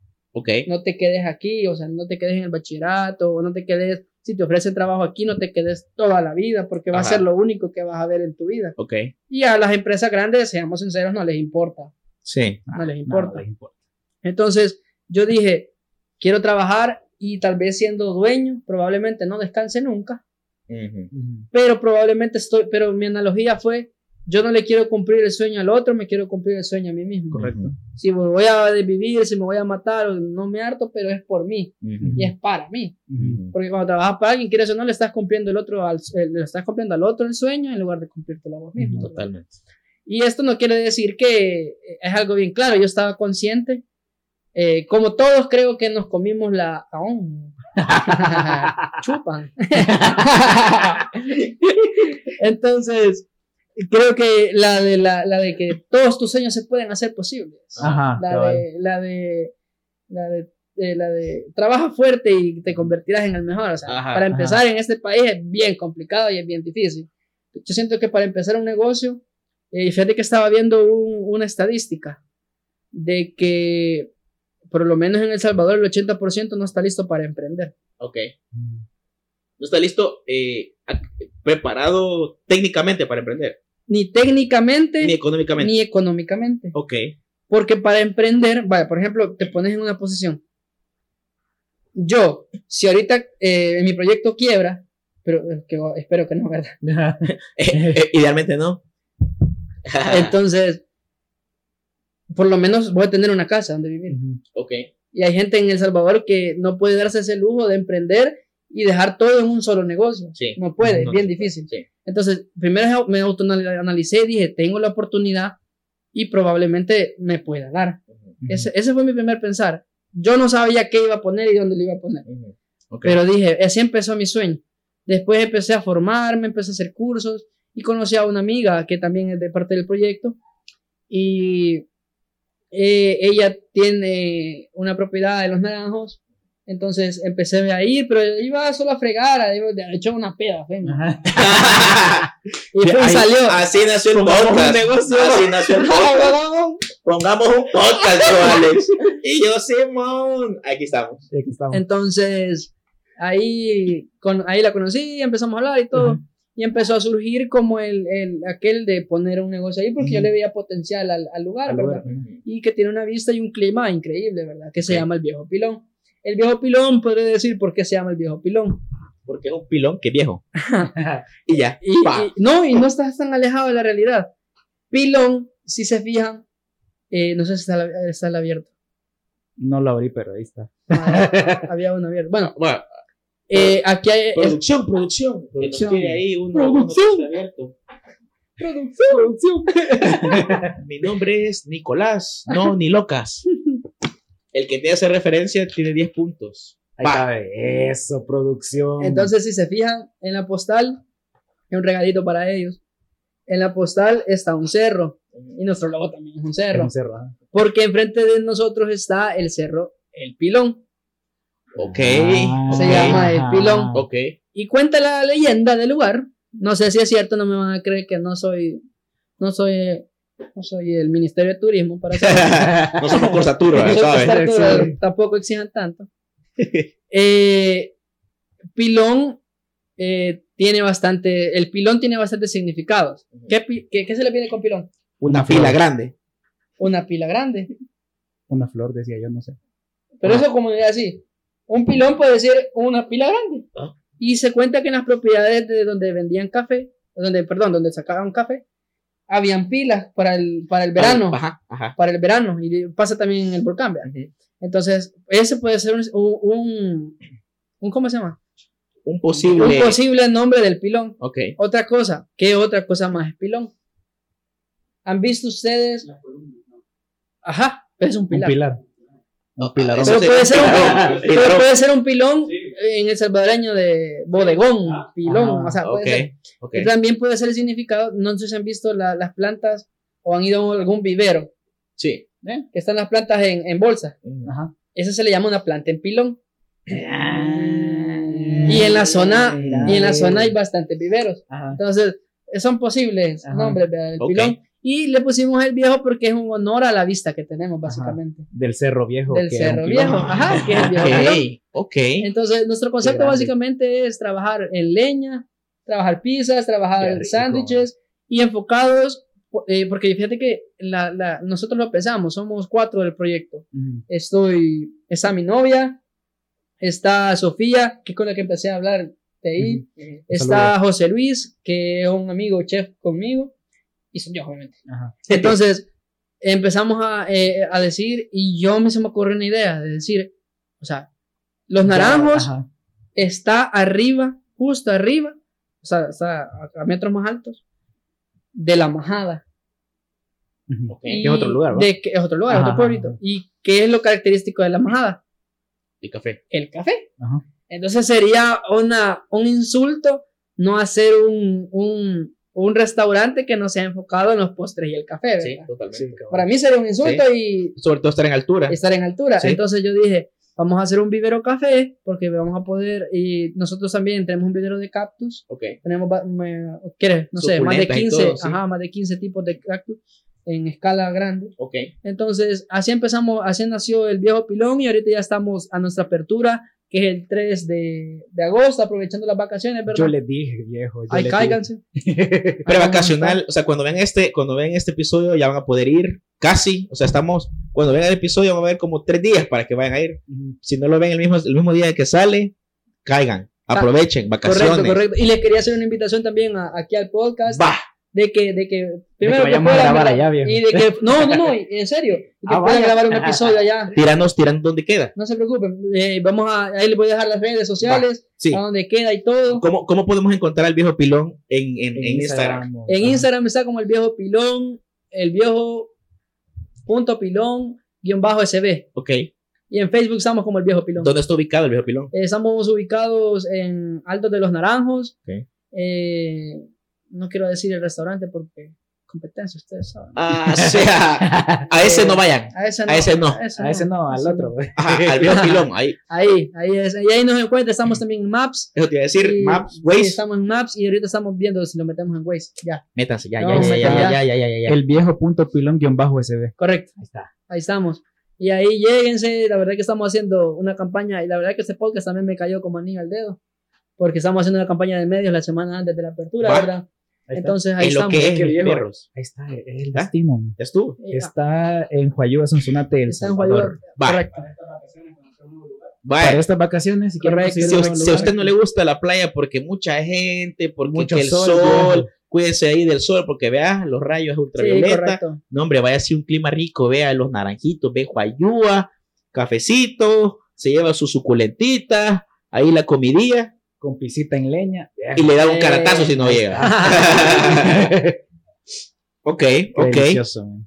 no te quedes aquí, o sea, no te quedes en el bachillerato, o no te quedes, si te ofrecen trabajo aquí, no te quedes toda la vida, porque va Ajá. a ser lo único que vas a ver en tu vida. Ok. Y a las empresas grandes, seamos sinceros, no les importa. Sí. no les Ah, importa. les importa. Entonces, yo dije, quiero trabajar y tal vez siendo dueño, probablemente no descanse nunca, pero probablemente estoy, pero mi analogía fue, yo no le quiero cumplir el sueño al otro, me quiero cumplir el sueño a mí mismo. Correcto. Si me voy a vivir, si me voy a matar, no me harto, pero es por mí Ujú. y es para mí. Ujú. Porque cuando trabajas para alguien, quieres o no, le estás cumpliendo el otro, al, le estás cumpliendo al otro el sueño en lugar de cumplírtelo a vos mismo. ¿verdad? Totalmente. Y esto no quiere decir que eh, es algo bien claro, yo estaba consciente. eh, como todos creo que nos comimos la... aún. [laughs] Chupan. [laughs] Entonces, creo que la de, la, la de que todos tus sueños se pueden hacer posibles. Ajá. la, de, la de. La de. eh, la de trabaja fuerte y te convertirás en el mejor. O sea, Ajá, para empezar en este país es bien complicado y es bien difícil. Yo siento que para empezar un negocio, eh, fíjate que estaba viendo un- una estadística de que por lo menos en El Salvador el 80% no está listo para emprender. Ok. No está listo, eh, preparado técnicamente para emprender, Ni técnicamente ni económicamente. ni económicamente. Ok. Porque para emprender, vaya, por ejemplo, te pones en una posición. Yo, si ahorita eh, mi proyecto quiebra, pero eh, que, espero que no, ¿verdad? [laughs] Eh, eh, idealmente no. [laughs] Entonces, por lo menos voy a tener una casa donde vivir. Ok. Y hay gente en El Salvador que no puede darse ese lujo de emprender y dejar todo en un solo negocio. Sí. No puede, No bien se difícil. Sí. Entonces, primero me autoanalicé y dije, tengo la oportunidad y probablemente me pueda dar. Ujú, Ese, ese fue mi primer pensar. Yo no sabía qué iba a poner y dónde lo iba a poner. ujú. Ok. Pero dije, así empezó mi sueño. Después empecé a formarme, empecé a hacer cursos y conocí a una amiga que también es de parte del proyecto. Y eh, ella tiene una propiedad en Los Naranjos. Entonces empecé a ir, pero iba solo a fregar, iba de hecho una peda. ¿no? Ajá. [laughs] Y fue y Ahí- salió. Así nació el Pongamos un podcast. negocio. Así nació el [laughs] podcast. Pongamos un podcast, yo, Alex. Y yo, Simón. Aquí estamos. Sí, aquí estamos. Entonces, ahí, con, ahí la conocí, empezamos a hablar y todo. Y empezó a surgir como el, el aquel de poner un negocio ahí, porque yo Ujú. le veía potencial al, al lugar, Al ¿verdad? lugar. Y que tiene una vista y un clima increíble, ¿verdad? Que se llama el Viejo Pilón. El Viejo Pilón, podría decir por qué se llama el Viejo Pilón. Porque es un pilón que es viejo. [laughs] Y ya. Y, y- no, y no estás tan alejado de la realidad. Pilón, si se fijan, eh, no sé si está, está el abierto. No lo abrí, pero ahí está. Ah, [laughs] había uno abierto. Bueno, Bueno, eh, aquí hay. es- producción, producción. Que Producción. ahí uno, Producción. uno que está abierto. producción. [laughs] Mi nombre es Nicolás, no ni locas. El que te hace referencia tiene 10 puntos. Ahí está. Eso, producción. Entonces, si se fijan en la postal, es un regalito para ellos. En la postal está un cerro. Y nuestro logo también es un Es cerro. un cerro. Porque enfrente de nosotros está el cerro El Pilón. Ok. Ah, Se llama el pilón. Ok. Y cuenta la leyenda del lugar. No sé si es cierto, no me van a creer que no soy. No soy. No soy el Ministerio de Turismo para saber. [laughs] no somos Corsaturba, No ¿sabes? Tampoco exijan tanto. [laughs] Eh, pilón eh, tiene bastante. El pilón tiene bastantes significados. ¿Qué, qué- qué se le viene con pilón? Una pila grande. Una pila grande. Una flor, decía yo, no sé. Pero Ah. eso, como es así. Un pilón puede ser una pila grande. Ah. Y se cuenta que en las propiedades de donde vendían café, donde, perdón, donde sacaban café, habían pilas para el, para el verano. Ajá, ajá. Para el verano. Y pasa también en el volcán. Entonces, ese puede ser un, un, un- ¿cómo se llama? Un posible. Un posible nombre del pilón. Ok. Otra cosa, ¿qué otra cosa más es pilón? ¿Han visto ustedes? Ajá, es un pilar. Un pilar. Eso Pero sí, puede ser un pilarón, Pero pilarón. puede ser un pilón en el salvadoreño de bodegón, pilón, Ah, o sea, puede Ok. ser. ok. Y también puede ser el significado, no sé si han visto la- las plantas o han ido a algún vivero, Sí. ¿eh? que están las plantas en, en bolsa. Ajá. Eso se le llama una planta en pilón. Y Y en la zona, y en la zona hay bastantes viveros. Ajá. Entonces, son posibles Ajá. nombres del Ok. pilón. Y le pusimos el viejo porque es un honor a la vista que tenemos, básicamente. Del cerro viejo. Del que cerro viejo. Ajá, que es el viejo pilón. Ok. Entonces, nuestro concepto básicamente es trabajar en leña, trabajar pizzas, trabajar sándwiches y enfocados, eh, porque fíjate que la, la- nosotros lo pensamos, somos cuatro del proyecto. Ujú. Estoy, está mi novia, está Sofía, que es con la que empecé a hablar de ahí, está José Luis, que es un amigo chef conmigo, y soy yo, obviamente. Ajá. Entonces, empezamos a, eh, a decir, y yo me se me ocurrió una idea de decir, o sea, los naranjos Ajá. está arriba, justo arriba, o sea, está a, a metros más altos, de la majada. Ujú. Ok. Que es otro lugar, ¿va? De, que es otro lugar, Ajá, otro pueblito. ajá. ¿Y qué es lo característico de la majada? Y café. El café. Ajá. Entonces sería una, un insulto no hacer un, un, un restaurante que no sea enfocado en los postres y el café. Sí, ¿verdad? totalmente. Sí. Para mí sería un insulto y Sobre todo estar en altura. estar en altura. Sí. Entonces yo dije, vamos a hacer un vivero café porque vamos a poder, y nosotros también tenemos un vivero de cactus, Ok. tenemos, me- ¿quieres? No sé, más de Suculentas y 15, todo, sí. ajá, más de 15 tipos de cactus en escala grande. Ok. Entonces, así empezamos, así nació el viejo pilón y ahorita ya estamos a nuestra apertura, que es el 3 de, de agosto, aprovechando las vacaciones, ¿verdad? Yo les dije, viejo. yo Ay, les cáiganse. [laughs] Prevacacional, o sea, cuando ven este, cuando ven este episodio ya van a poder ir casi, o sea, estamos, cuando ven el episodio van a ver como tres días para que vayan a ir. Si no lo ven el mismo, el mismo día que sale, caigan, aprovechen, vacaciones. Correcto, correcto. Y les quería hacer una invitación también a- aquí al podcast Va. De que, de que primero que vayamos a puedan grabar gra- allá, viejo. y de que no, no, no, en serio, y [laughs] que Ah, puedan vaya. grabar un episodio allá. [laughs] Tiranos, tiran donde queda. No se preocupen, eh, vamos a ahí les voy a dejar las redes sociales, Sí. a donde queda y todo. ¿Cómo, ¿Cómo podemos encontrar al viejo pilón en, en, en Instagram? En. Instagram está como el viejo pilón, el viejo punto pilón guion bajo SB. Ok. Y en Facebook estamos como el viejo pilón. ¿Dónde está ubicado el viejo pilón? Eh, estamos ubicados en Altos de los Naranjos. Ok. Eh, no quiero decir el restaurante porque competencia, ustedes saben. Ah, o sea, a ese no vayan. A ese no. A ese no. A ese no, al ese otro. Ajá, al viejo pilón. Ahí, Ahí, ahí es. Y ahí nos encuentra. Estamos también en Maps. eso te iba a decir, Y- Maps, sí, Waze. estamos en Maps y ahorita estamos viendo si lo metemos en Waze. Ya, Métanse, ya, No, ya, ya, ya, ya. ya, ya, ya, ya, ya. El viejo punto pilón guion bajo SB. correcto. Ahí está. Ahí estamos. Y ahí lléguense. La verdad que estamos haciendo una campaña. Y la verdad que este podcast también me cayó como anillo al dedo. Porque estamos haciendo una campaña de medios la semana antes de la apertura, Va. ¿verdad? Ahí. Entonces ahí En lo estamos. que es el perros. Ahí está, es el ¿Ah? destino. ¿Es tú? Eh, Está en Huayúa, Sonsonate, El está en Salvador. Va. Correcto. Vaya. Para estas vacaciones, si conseguir si, a- si a usted no le gusta la playa porque mucha gente, porque Mucho el sol, sol, viejo. cuídense ahí del sol porque vea los rayos ultravioleta. no, hombre, vaya así un clima rico, vea los naranjitos, ve Huayúa, cafecito, se lleva su suculentita, ahí la comidilla con pisita en leña. y le da un caratazo si no llega. [laughs] ok, Qué ok. delicioso, man.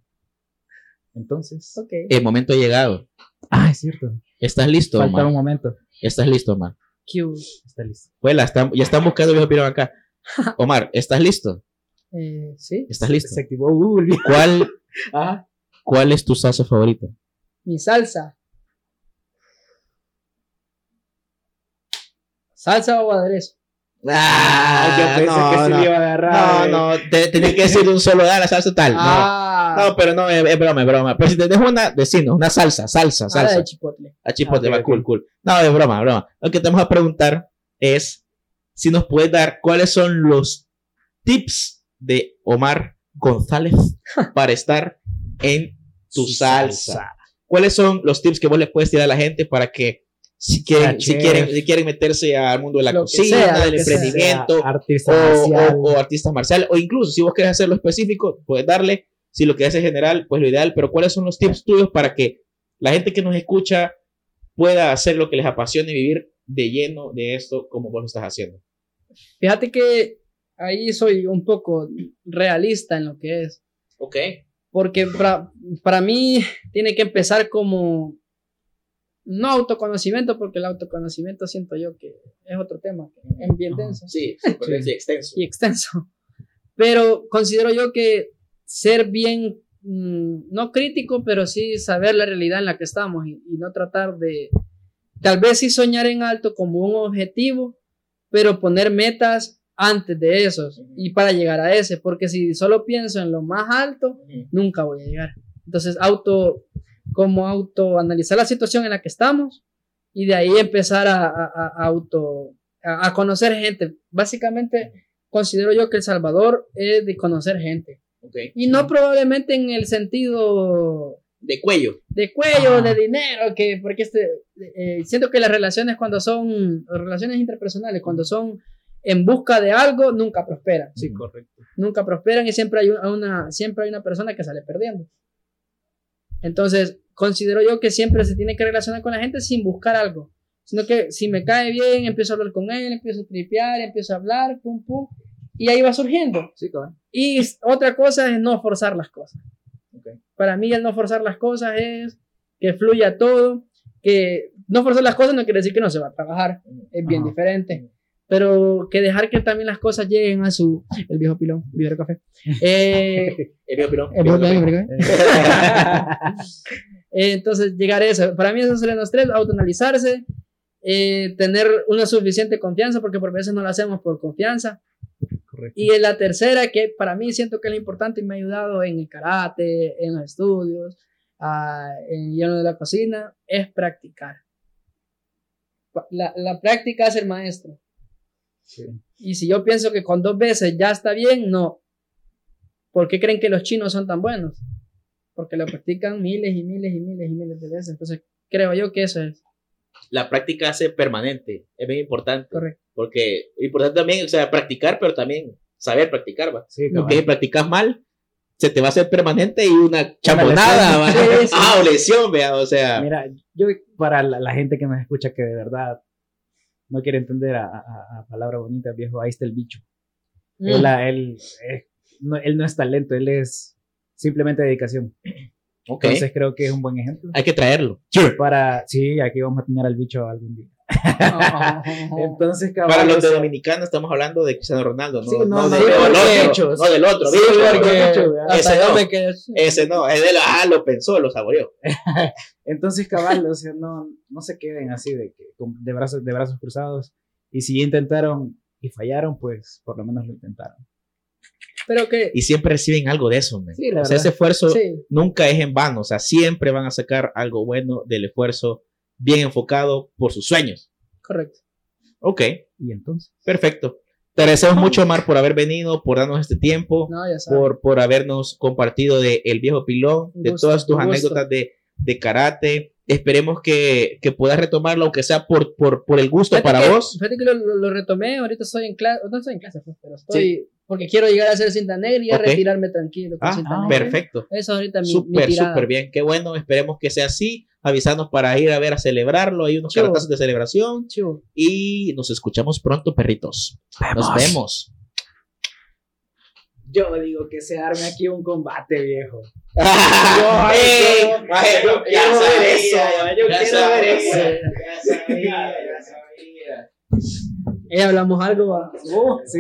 Entonces. El momento ha llegado. Ah, es cierto. ¿Estás listo, Falta un momento. ¿Estás listo, Omar? Cute. Está listo. Están- ya están buscando viejo pirón acá. [laughs] Omar, ¿estás listo? Eh, sí. ¿Estás listo? Se activó Google. viejo. ¿Cuál, [laughs] Ah, cuál es tu salsa favorita? Mi salsa. ¿Salsa o aderezo? yo pensé que se no, le iba a agarrar. no, eh. no, te, tenés que decir un solo dar la salsa tal. No. Ah, No, pero no, es, es broma, es broma. Pero si tenés una, decinos, una salsa, salsa, ah, salsa. de chipotle. A chipotle, Ah, va, cool, cool. No, es broma, broma. Lo que te vamos a preguntar es si nos puedes dar cuáles son los tips de Omar González [laughs] para estar en tu Su salsa. ¿Cuáles son los tips que vos le puedes tirar a la gente para que si quieren, si quieren, si quieren meterse al mundo de la Lo cocina, sea, del que sea. emprendimiento, Artista o, o, o artista marcial, o incluso si vos querés hacerlo específico, puedes darle. Si lo que haces general, pues lo ideal. Pero ¿cuáles son los tips tuyos para que la gente que nos escucha pueda hacer lo que les apasione y vivir de lleno de esto como vos lo estás haciendo? Fíjate que ahí soy un poco realista en lo que es. Ok. Porque para, para mí tiene que empezar como no autoconocimiento, porque el autoconocimiento siento yo que es otro tema, es bien denso Sí, Sí. extenso. y extenso. Pero considero yo que ser bien, mm, no crítico, pero sí saber la realidad en la que estamos y, y no tratar de, tal vez sí soñar en alto como un objetivo, pero poner metas antes de esos y para llegar a ese, porque si solo pienso en lo más alto, nunca voy a llegar. Entonces, auto, como auto analizar la situación en la que estamos y de ahí empezar a, a- a- a auto, a, a conocer gente. Básicamente, considero yo que El Salvador es de conocer gente. Y no probablemente en el sentido De cuello. de cuello, Ah. de dinero, que porque este, eh, siento que las relaciones cuando son, relaciones interpersonales, cuando son en busca de algo, nunca prosperan Sí, correcto. nunca prosperan y siempre hay una- siempre hay una persona que sale perdiendo. Entonces, considero yo que siempre se tiene que relacionar con la gente sin buscar algo, sino que si me cae bien, empiezo a hablar con él, empiezo a tripear, empiezo a hablar, pum, pum, y ahí va surgiendo. Sí, cabrón. Y otra cosa es no forzar las cosas. Ok. Para mí el no forzar las cosas es que fluya todo, que no forzar las cosas no quiere decir que no se va a trabajar, es bien Ajá. diferente. Pero que dejar que también las cosas lleguen a su. El viejo pilón, vivero café. Eh, [laughs] El viejo pilón. el viejo pilón, café. [laughs] Eh, Entonces, llegar a eso. Para mí, esos serían los tres: autoanalizarse, eh, tener una suficiente confianza, porque por veces no lo hacemos por confianza. Correcto. Y en la tercera, que para mí siento que es importante y me ha ayudado en el karate, en los estudios, ah, en lo de la cocina, es practicar. La, la práctica es el maestro. Sí. Y si yo pienso que con dos veces ya está bien, no. ¿Por qué creen que los chinos son tan buenos? Porque lo practican miles y miles y miles y miles de veces. Entonces, creo yo que eso es La práctica hace permanente. Es bien importante. correcto. Porque es importante también, o sea, practicar, pero también saber practicar, va. Sí. Porque si practicas mal, se te va a hacer permanente y una chamonada. Sí, sí. Ah, o lesión, vea, o sea. Mira, yo para la, la gente que me escucha que de verdad no quiere entender a, a, a palabra bonita, viejo, ahí está el bicho. Mm. Él, la- él, eh, no, él no es talento, él es simplemente dedicación. ok. Entonces creo que es un buen ejemplo. Hay que traerlo. Para, sí, aquí vamos a tener al bicho algún día. Oh. [laughs] Entonces, Para los de Dominicanos estamos hablando de Cristiano Ronaldo, no, Sí, no, no, no, del sí, otro, porque- bichos. no del otro, Sí, porque Ese no. Ese no, es de la, ah, lo pensó, lo saboreó. [laughs] Entonces, cabal, o sea, no, no se queden así de, de, brazos, de brazos cruzados. Y si intentaron y fallaron, pues por lo menos lo intentaron. Pero que. Y siempre reciben algo de eso, man. Sí, la o sea, verdad. ese esfuerzo Sí, nunca es en vano, o sea, siempre van a sacar algo bueno del esfuerzo bien enfocado por sus sueños. correcto. Ok, Y entonces, perfecto. Te agradecemos mucho, Omar, por haber venido, por darnos este tiempo, No, por, por habernos compartido de El Viejo Pilón, Un de gusto, todas tus gusto. anécdotas de, de karate. Esperemos que, que puedas retomarlo, aunque sea por, por, por el gusto Fíjate para que- vos. Fíjate que lo, lo- lo retomé, ahorita estoy en clase, no estoy en clase, pues, pero estoy, porque quiero llegar a ser cinta negra y a Ok. retirarme tranquilo con Ah, cinta ah, negra. Perfecto. Eso ahorita mi, Súper, súper bien. Qué bueno. Esperemos que sea así. Avisarnos para ir a ver a celebrarlo. Hay unos Chivo. caratazos de celebración. Chivo. Y nos escuchamos pronto, perritos. Nos vemos. yo digo que se arme aquí un combate, viejo. [laughs] ¡Ey! yo- Maje, yo ya quiero ver sabía, eso, yo ya quiero sabía, ver eso. Ya sabía, ya sabía. Eh, hablamos algo, va. Oh, sí.